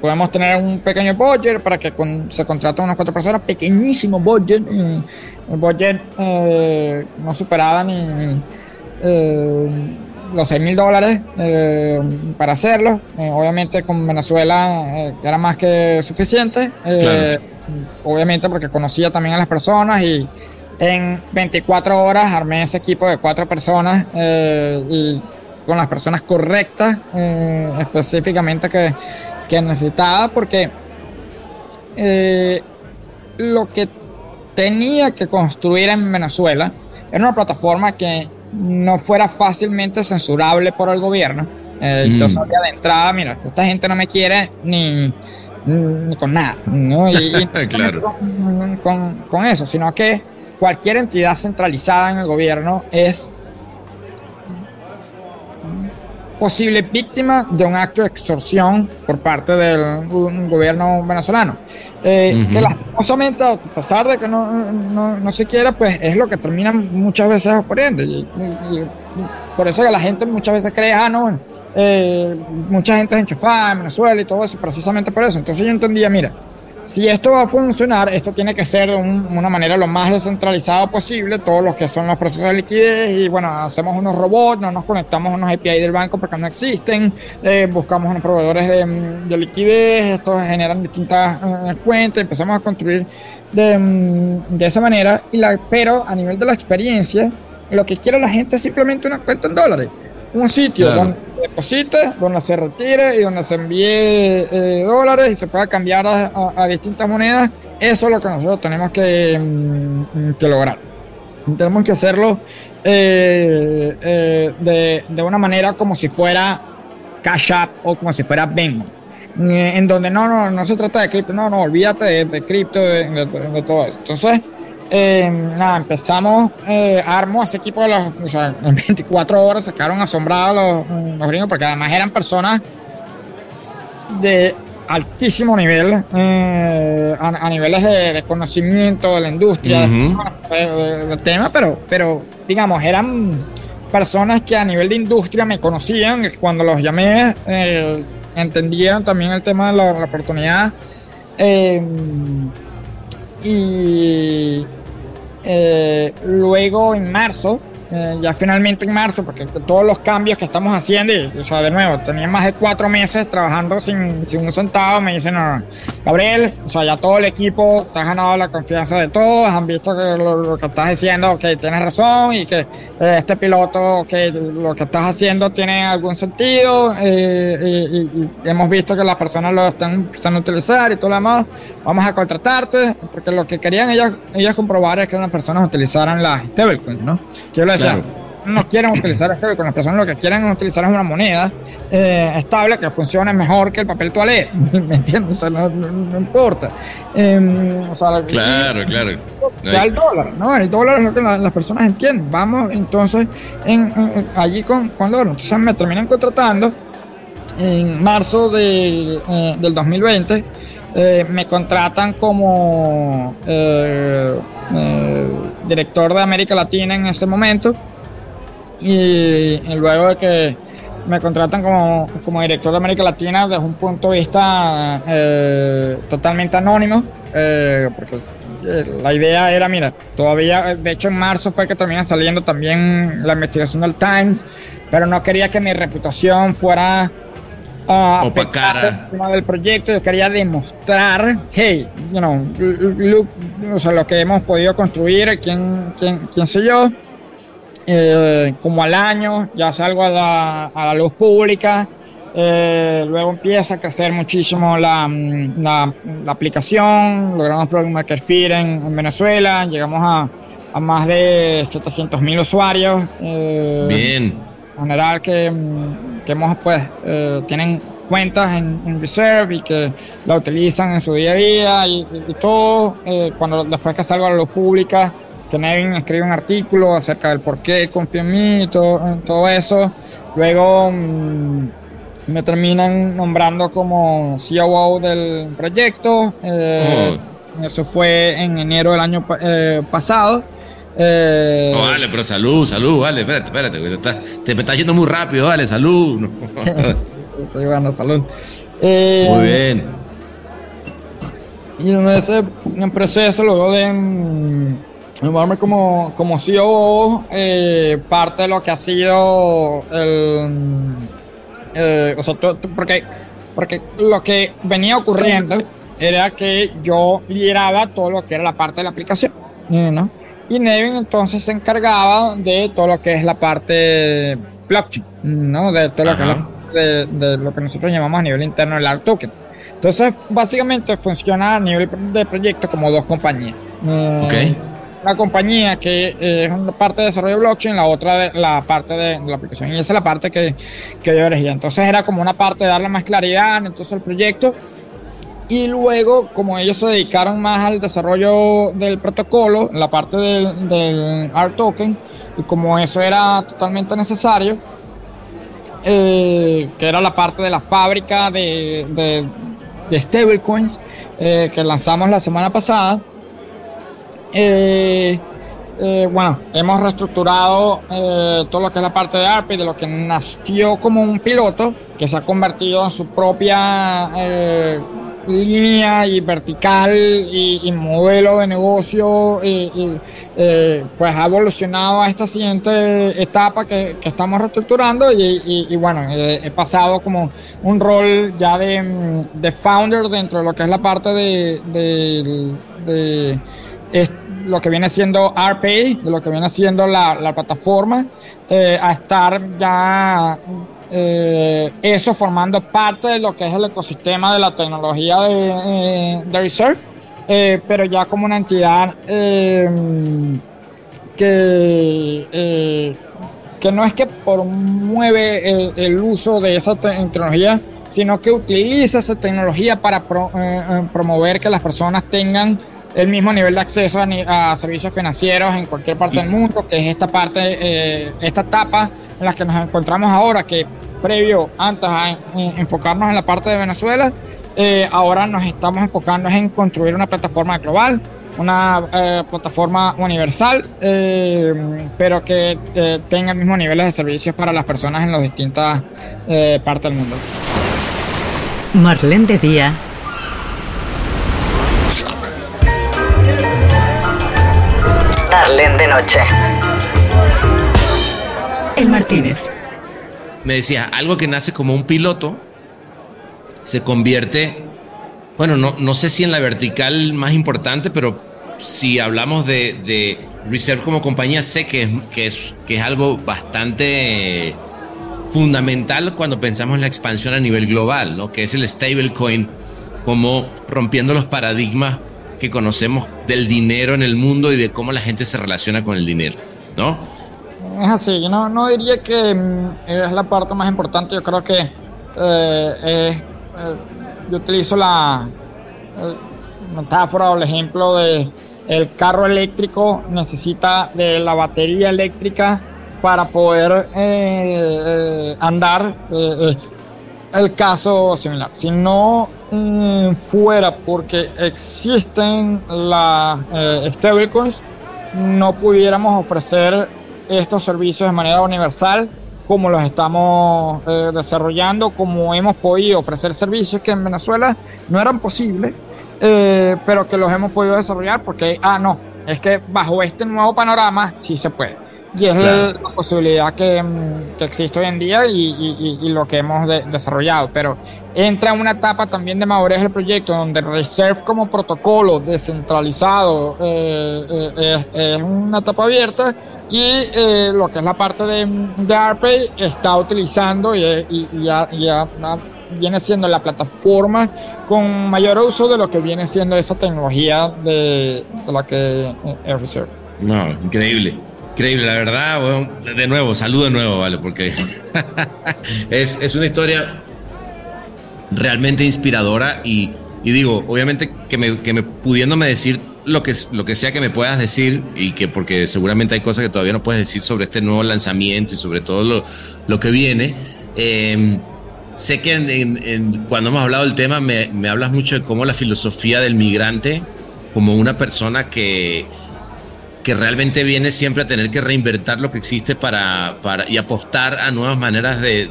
[SPEAKER 4] podemos tener un pequeño budget para que se contraten unas cuatro personas, pequeñísimo budget. el budget no superaba ni eh, los 6 mil dólares eh, para hacerlo. Eh, obviamente con Venezuela era más que suficiente. Obviamente porque conocía también a las personas y en 24 horas armé ese equipo de cuatro personas y con las personas correctas específicamente que, que, necesitaba porque lo que tenía que construir en Venezuela era una plataforma que no fuera fácilmente censurable por el gobierno. Eh, Yo mm. sabía de entrada, mira, esta gente no me quiere ni, con nada, ¿no? Y, claro. con, con, eso, sino que cualquier entidad centralizada en el gobierno es posible víctima de un acto de extorsión por parte del gobierno venezolano. Eh, que lastimosamente, a pesar de que no, no, no, se quiera, pues es lo que termina muchas veces ocurriendo. Y, por eso que la gente muchas veces cree, ah, no, eh, mucha gente es enchufada en Venezuela y todo eso, precisamente por eso. Entonces yo entendía, mira, si esto va a funcionar, esto tiene que ser de una manera lo más descentralizada posible, todos los que son los procesos de liquidez y bueno, hacemos unos robots, no nos conectamos a unos API del banco porque no existen, eh, buscamos unos proveedores de, liquidez, estos generan distintas eh, cuentas, empezamos a construir de, mm, de esa manera, y la, pero a nivel de la experiencia, lo que quiere la gente es simplemente una cuenta en dólares un sitio donde se deposite, donde se retire y donde se envíe eh, dólares y se pueda cambiar a, distintas monedas. Eso es lo que nosotros tenemos que, mm, que lograr. Tenemos que hacerlo eh, eh, de, de, una manera como si fuera Cash App o como si fuera Venmo. En donde no, no, no se trata de cripto, no, no, olvídate de, cripto, de, de todo eso. Entonces, eh, nada, empezamos, eh, armo ese equipo de los, o sea, en 24 horas se quedaron asombrados los, gringos porque además eran personas de altísimo nivel, eh, a, niveles de, conocimiento de la industria, del tema, pero, pero digamos, eran personas que a nivel de industria me conocían, cuando los llamé, eh, entendieron también el tema de la, la oportunidad. Y eh, luego en marzo eh, ya finalmente en marzo, porque todos los cambios que estamos haciendo, y, o sea, de nuevo, tenía más de cuatro meses trabajando sin, sin un centavo, me dicen, Gabriel, o sea, ya todo el equipo, te has ganado la confianza de todos, han visto que lo, que estás diciendo, que tienes razón, y que eh, este piloto, que lo que estás haciendo tiene algún sentido, eh, y, hemos visto que las personas lo están empezando a utilizar y todo lo demás, vamos a contratarte, porque lo que querían ellas, ellas comprobar es que las personas utilizaran las stablecoins, ¿no? Quiero no quieren utilizar con las personas lo que quieren utilizar es una moneda eh, estable que funcione mejor que el papel toalé. ¿Me entiendes? O sea, no, importa. Em,
[SPEAKER 2] claro, claro.
[SPEAKER 4] O sea, el dólar, ¿no? El dólar es lo que las personas entienden. Vamos entonces en, allí con, con dólar. Entonces me terminan contratando en marzo de, eh, del 2020. Eh, me contratan como director de América Latina en ese momento. Y, luego de que me contratan como, como, director de América Latina desde un punto de vista eh, totalmente anónimo, eh, porque eh, la idea era, mira, todavía, de hecho en marzo fue que termina saliendo también la investigación del Times, pero no quería que mi reputación fuera uh, tema del proyecto. Yo quería demostrar, hey, you know, look, o sea, lo que hemos podido construir, quién, quién, quién soy yo. Eh, como al año ya salgo a la, a la luz pública. Eh, luego empieza a crecer muchísimo la, la, la aplicación. Logramos Product Market Fit en, en Venezuela. Llegamos a, a más de 700 mil usuarios.
[SPEAKER 2] Eh, Bien.
[SPEAKER 4] En general que que hemos, pues, eh, tienen cuentas en, Reserve y que la utilizan en su día a día y, todo. Eh, cuando después que salgo a la luz pública, que Nevin escribe un artículo acerca del por qué confía en mí y todo, todo eso. Luego mm, me terminan nombrando como COO del proyecto. Eh, oh. Eso fue en enero del año eh, pasado.
[SPEAKER 2] Eh, oh, vale, pero salud, salud, vale, espérate, espérate, te me está yendo muy rápido, vale, salud.
[SPEAKER 4] sí, bueno, salud.
[SPEAKER 2] muy bien.
[SPEAKER 4] Y en ese en proceso, luego de mm, llamarme como, como CEO, eh, parte de lo que ha sido el. Eh, o sea, porque, porque lo que venía ocurriendo era que yo lideraba todo lo que era la parte de la aplicación, ¿no? Y Nevin entonces se encargaba de todo lo que es la parte blockchain, ¿no? De todo lo que, de, lo que nosotros llamamos a nivel interno el ART token. Entonces, básicamente funciona a nivel de proyecto como dos compañías.
[SPEAKER 2] Okay
[SPEAKER 4] la compañía que es una parte de desarrollo de blockchain, la otra de la parte de, la aplicación. Y esa es la parte que, que yo elegí. Entonces era como una parte de darle más claridad entonces al proyecto. Y luego, como ellos se dedicaron más al desarrollo del protocolo, la parte del, del ART token, y como eso era totalmente necesario, eh, que era la parte de la fábrica de, de, stablecoins eh, que lanzamos la semana pasada, eh, bueno, hemos reestructurado todo lo que es la parte de ARPI, de lo que nació como un piloto, que se ha convertido en su propia línea y vertical y, modelo de negocio, y, pues ha evolucionado a esta siguiente etapa que, estamos reestructurando y, bueno, he pasado como un rol ya de, founder dentro de lo que es la parte de, lo que viene siendo RPA, de lo que viene siendo la, plataforma, eh, a estar ya eh, eso formando parte de lo que es el ecosistema de la tecnología de, eh, de Reserve, pero ya como una entidad que, que no es que promueve el, uso de esa tecnología, sino que utiliza esa tecnología para promover que las personas tengan el mismo nivel de acceso a, servicios financieros en cualquier parte del mundo, que es esta parte, eh, esta etapa en la que nos encontramos ahora, que previo, antes a enfocarnos en la parte de Venezuela, eh, ahora nos estamos enfocando en construir una plataforma global, una eh, plataforma universal, pero que tenga el mismo nivel de servicios para las personas en las distintas partes del mundo.
[SPEAKER 1] Marlene de Día de noche. El Martínez.
[SPEAKER 2] Me decía, algo que nace como un piloto se convierte, bueno, no, no sé si en la vertical más importante, pero si hablamos de, Reserve como compañía, sé que, que, es, que es algo bastante fundamental cuando pensamos en la expansión a nivel global, ¿no? que es el stablecoin, como rompiendo los paradigmas que conocemos del dinero en el mundo y de cómo la gente se relaciona con el dinero, ¿no?
[SPEAKER 4] Es así, yo no, no diría que mm, es la parte más importante, yo creo que eh, eh, yo utilizo la metáfora o el ejemplo de el carro eléctrico necesita de la batería eléctrica para poder eh, andar el caso similar. Si no mm, fuera porque existen las eh, stablecoins, no pudiéramos ofrecer estos servicios de manera universal como los estamos eh, desarrollando, como hemos podido ofrecer servicios que en Venezuela no eran posibles, eh, pero que los hemos podido desarrollar porque, ah, no, es que bajo este nuevo panorama sí se puede. Y es la, posibilidad que, mm, que, existe hoy en día y, y, lo que hemos desarrollado. Pero entra en una etapa también de madurez del proyecto, donde Reserve como protocolo descentralizado eh, eh, es, una etapa abierta y eh, lo que es la parte de, de ARPay está utilizando y, ya, ya viene siendo la plataforma con mayor uso de lo que viene siendo esa tecnología de, de la que es Reserve.
[SPEAKER 2] No, increíble. Increíble, la verdad, de nuevo, salud de nuevo, ¿vale? Porque es, una historia realmente inspiradora y, digo, obviamente que me, que me pudiéndome decir lo que, lo que sea que me puedas decir y que porque seguramente hay cosas que todavía no puedes decir sobre este nuevo lanzamiento y sobre todo lo, lo que viene. Em, sé que cuando hemos hablado del tema me, me, hablas mucho de cómo la filosofía del migrante como una persona que, que realmente viene siempre a tener que reinvertir lo que existe para, para y apostar a nuevas maneras de,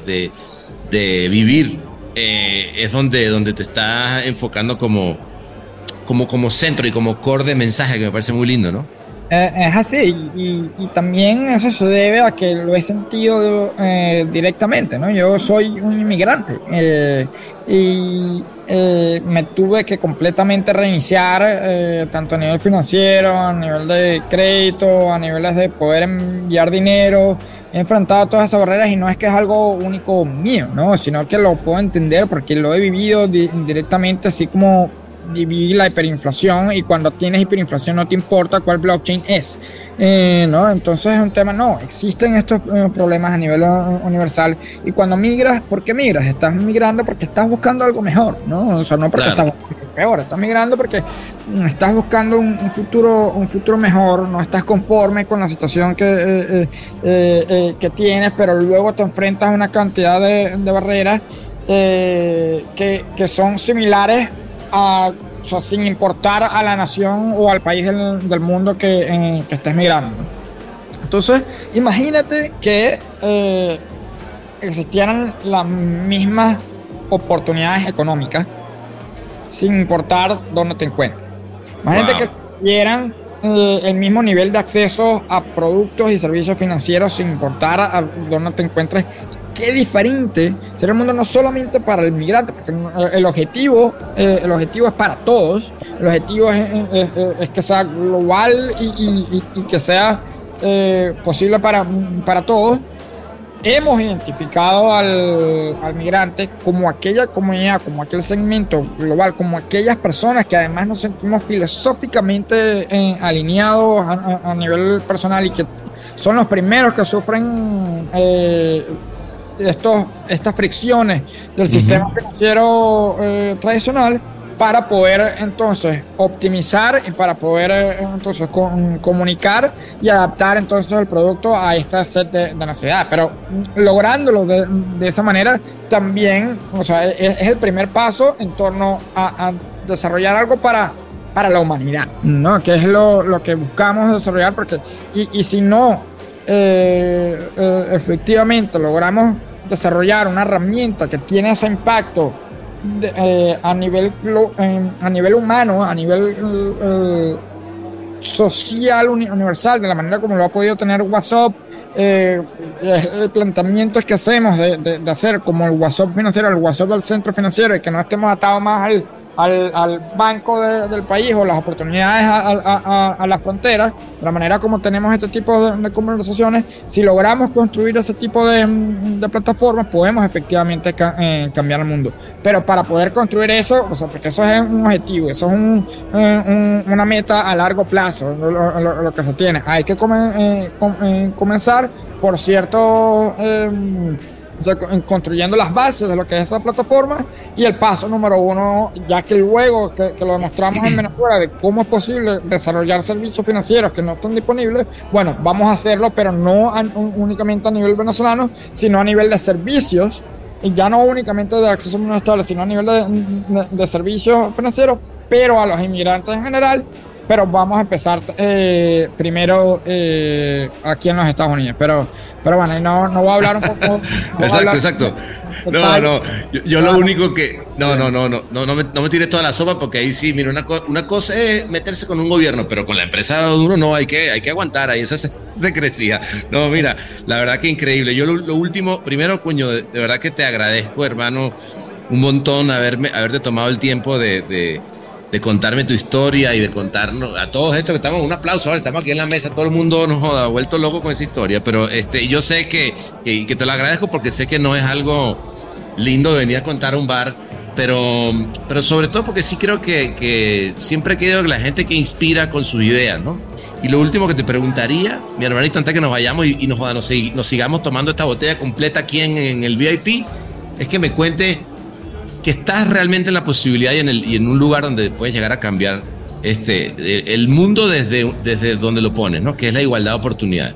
[SPEAKER 2] de, vivir eh, es donde, donde te estás enfocando como, como, como centro y como core de mensaje, que me parece muy lindo, ¿no?
[SPEAKER 4] Eh, es así, y, y, también eso se debe a que lo he sentido eh, directamente, ¿no? Yo soy un inmigrante y me tuve que completamente reiniciar, tanto a nivel financiero, a nivel de crédito, a niveles de poder enviar dinero, he enfrentado todas esas barreras y no es que es algo único mío, ¿no? Sino que lo puedo entender porque lo he vivido directamente, así como viví la hiperinflación y cuando tienes hiperinflación no te importa cuál blockchain es, eh, ¿no? Entonces es un tema, no, existen estos eh, problemas a nivel universal y cuando migras, ¿por qué migras? Estás migrando porque estás buscando algo mejor, ¿no? O sea, no porque estás peor, estás migrando porque mm, estás buscando un, futuro, un futuro mejor, no estás conforme con la situación que, eh, eh, que tienes, pero luego te enfrentas a una cantidad de, barreras que, que, son similares a, o sea, sin importar a la nación o al país del, del mundo que, que, estés migrando. Entonces, imagínate que existieran las mismas oportunidades económicas sin importar dónde te encuentres. Imagínate que tuvieran eh, el mismo nivel de acceso a productos y servicios financieros sin importar a, dónde te encuentres. Qué diferente será el mundo no solamente para el migrante, porque el objetivo, eh, el objetivo es para todos. El objetivo es, que sea global y, que sea eh, posible para, para todos hemos identificado al, migrante como aquella comunidad, como aquel segmento global, como aquellas personas que además nos sentimos filosóficamente eh, alineados a, nivel personal y que son los primeros que sufren estos, estas fricciones del sistema financiero eh, tradicional para poder entonces optimizar y para poder eh, entonces comunicar y adaptar entonces el producto a esta set de, necesidades. Pero lográndolo de, esa manera también, o sea, es, el primer paso en torno a, desarrollar algo para, para la humanidad, ¿no? Que es lo, lo que buscamos desarrollar porque, y, y si no, eh, eh, efectivamente logramos desarrollar una herramienta que tiene ese impacto eh, a, nivel, a nivel humano, a nivel social universal, de la manera como lo ha podido tener WhatsApp, eh, el planteamiento que hacemos de, de, hacer como el WhatsApp financiero, el WhatsApp del centro financiero, y que no estemos atados más al, al, al banco del país o las oportunidades a, a, las fronteras, de la manera como tenemos este tipo de, conversaciones, si logramos construir ese tipo de, de plataformas, podemos efectivamente eh, cambiar el mundo. Pero para poder construir eso, o sea, porque eso es un objetivo, eso es un, eh, una meta a largo plazo, lo, que se tiene. Hay que eh, comenzar por cierto o sea, construyendo las bases de lo que es esa plataforma. Y el paso número uno, ya que luego que, lo demostramos en Venezuela de cómo es posible desarrollar servicios financieros que no están disponibles, bueno, vamos a hacerlo, pero no únicamente a nivel venezolano, sino a nivel de servicios. Y ya no únicamente de acceso monetario, sino a nivel de servicios financieros, pero a los inmigrantes en general pero vamos a empezar eh, primero eh, aquí en los Estados Unidos. Pero, pero bueno, no, no voy a hablar un poco.
[SPEAKER 2] exacto, exacto. No, no, yo, lo único que. No, no, no, no, no, no me, no me tires toda la sopa porque ahí sí, mira, una, una cosa es meterse con un gobierno, pero con la empresa de uno no, hay que, hay que aguantar, ahí esa se, crecía. No, mira, la verdad que increíble. Yo lo, último, primero, coño, de, verdad que te agradezco, hermano, un montón haberme, haberte tomado el tiempo de de contarme tu historia y de contarnos a todos estos que estamos, un aplauso, ahora estamos aquí en la mesa, todo el mundo nos ha vuelto loco con esa historia, pero este, yo sé que, que, te lo agradezco porque sé que no es algo lindo de venir a contar a un bar, pero, pero sobre todo porque sí creo que, que siempre querido que la gente que inspira con sus ideas, ¿no? Y lo último que te preguntaría, mi hermanito, antes que nos vayamos y, nos, nos, sigamos tomando esta botella completa aquí en, en el VIP, es que me cuente que estás realmente en la posibilidad y en, el, y en un lugar donde puedes llegar a cambiar este, el mundo desde, desde donde lo pones, ¿no? Que es la igualdad de oportunidades.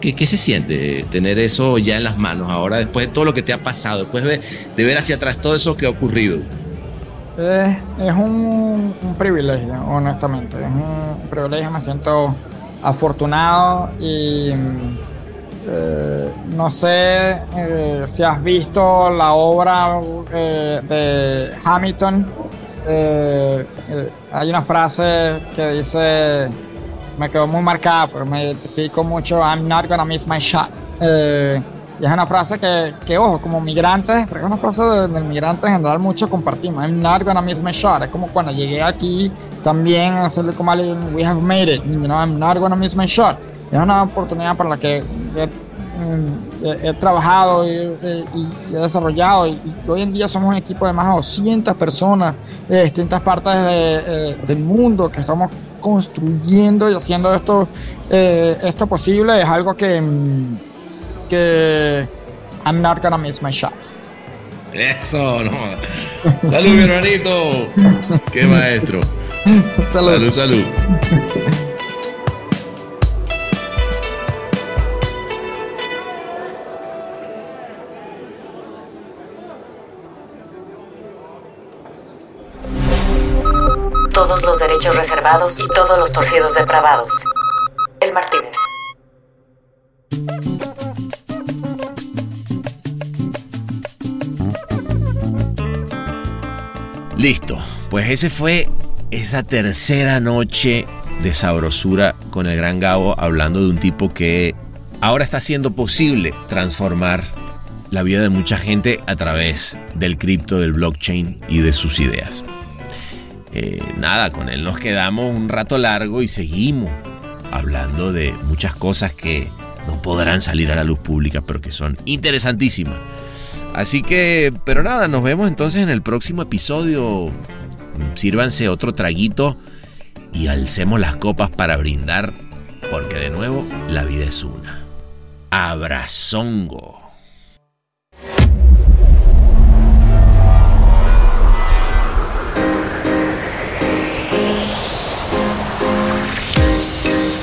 [SPEAKER 2] ¿Qué, ¿Qué, se siente tener eso ya en las manos ahora, después de todo lo que te ha pasado, después de, de ver hacia atrás todo eso que ha ocurrido?
[SPEAKER 4] Es, es un, un, privilegio, honestamente. Es un privilegio, me siento afortunado y eh, no sé eh, si has visto la obra eh, de Hamilton. Eh, eh, hay una frase que dice, me quedó muy marcada, pero me identifico mucho, I'm not gonna miss my shot. Y es una frase que, que, ojo, como migrantes, porque es una frase del de migrante en general mucho compartimos. I'm not gonna miss my shot. Es como cuando llegué aquí también a hacerle como alguien, we have made it. You know, I'm not gonna miss my shot. Es una oportunidad para la que he, he, he trabajado y, he desarrollado. Y, hoy en día somos un equipo de más de 200 personas de distintas partes de, eh, del mundo que estamos construyendo y haciendo esto, eh, esto posible. Es algo que que I'm not gonna miss my shot.
[SPEAKER 2] Eso, no. Salud, mi hermanito. Qué maestro.
[SPEAKER 4] salud,
[SPEAKER 2] salud. salud.
[SPEAKER 1] Reservados y todos los torcidos depravados. El Martínez.
[SPEAKER 2] Listo, pues ese fue esa tercera noche de sabrosura con el gran Gabo hablando de un tipo que ahora está haciendo posible transformar la vida de mucha gente a través del cripto, del blockchain y de sus ideas. Eh, nada, con él nos quedamos un rato largo y seguimos hablando de muchas cosas que no podrán salir a la luz pública, pero que son interesantísimas. Así que, pero nada, nos vemos entonces en el próximo episodio. Sírvanse otro traguito y alcemos las copas para brindar, porque de nuevo la vida es una. Abrazongo.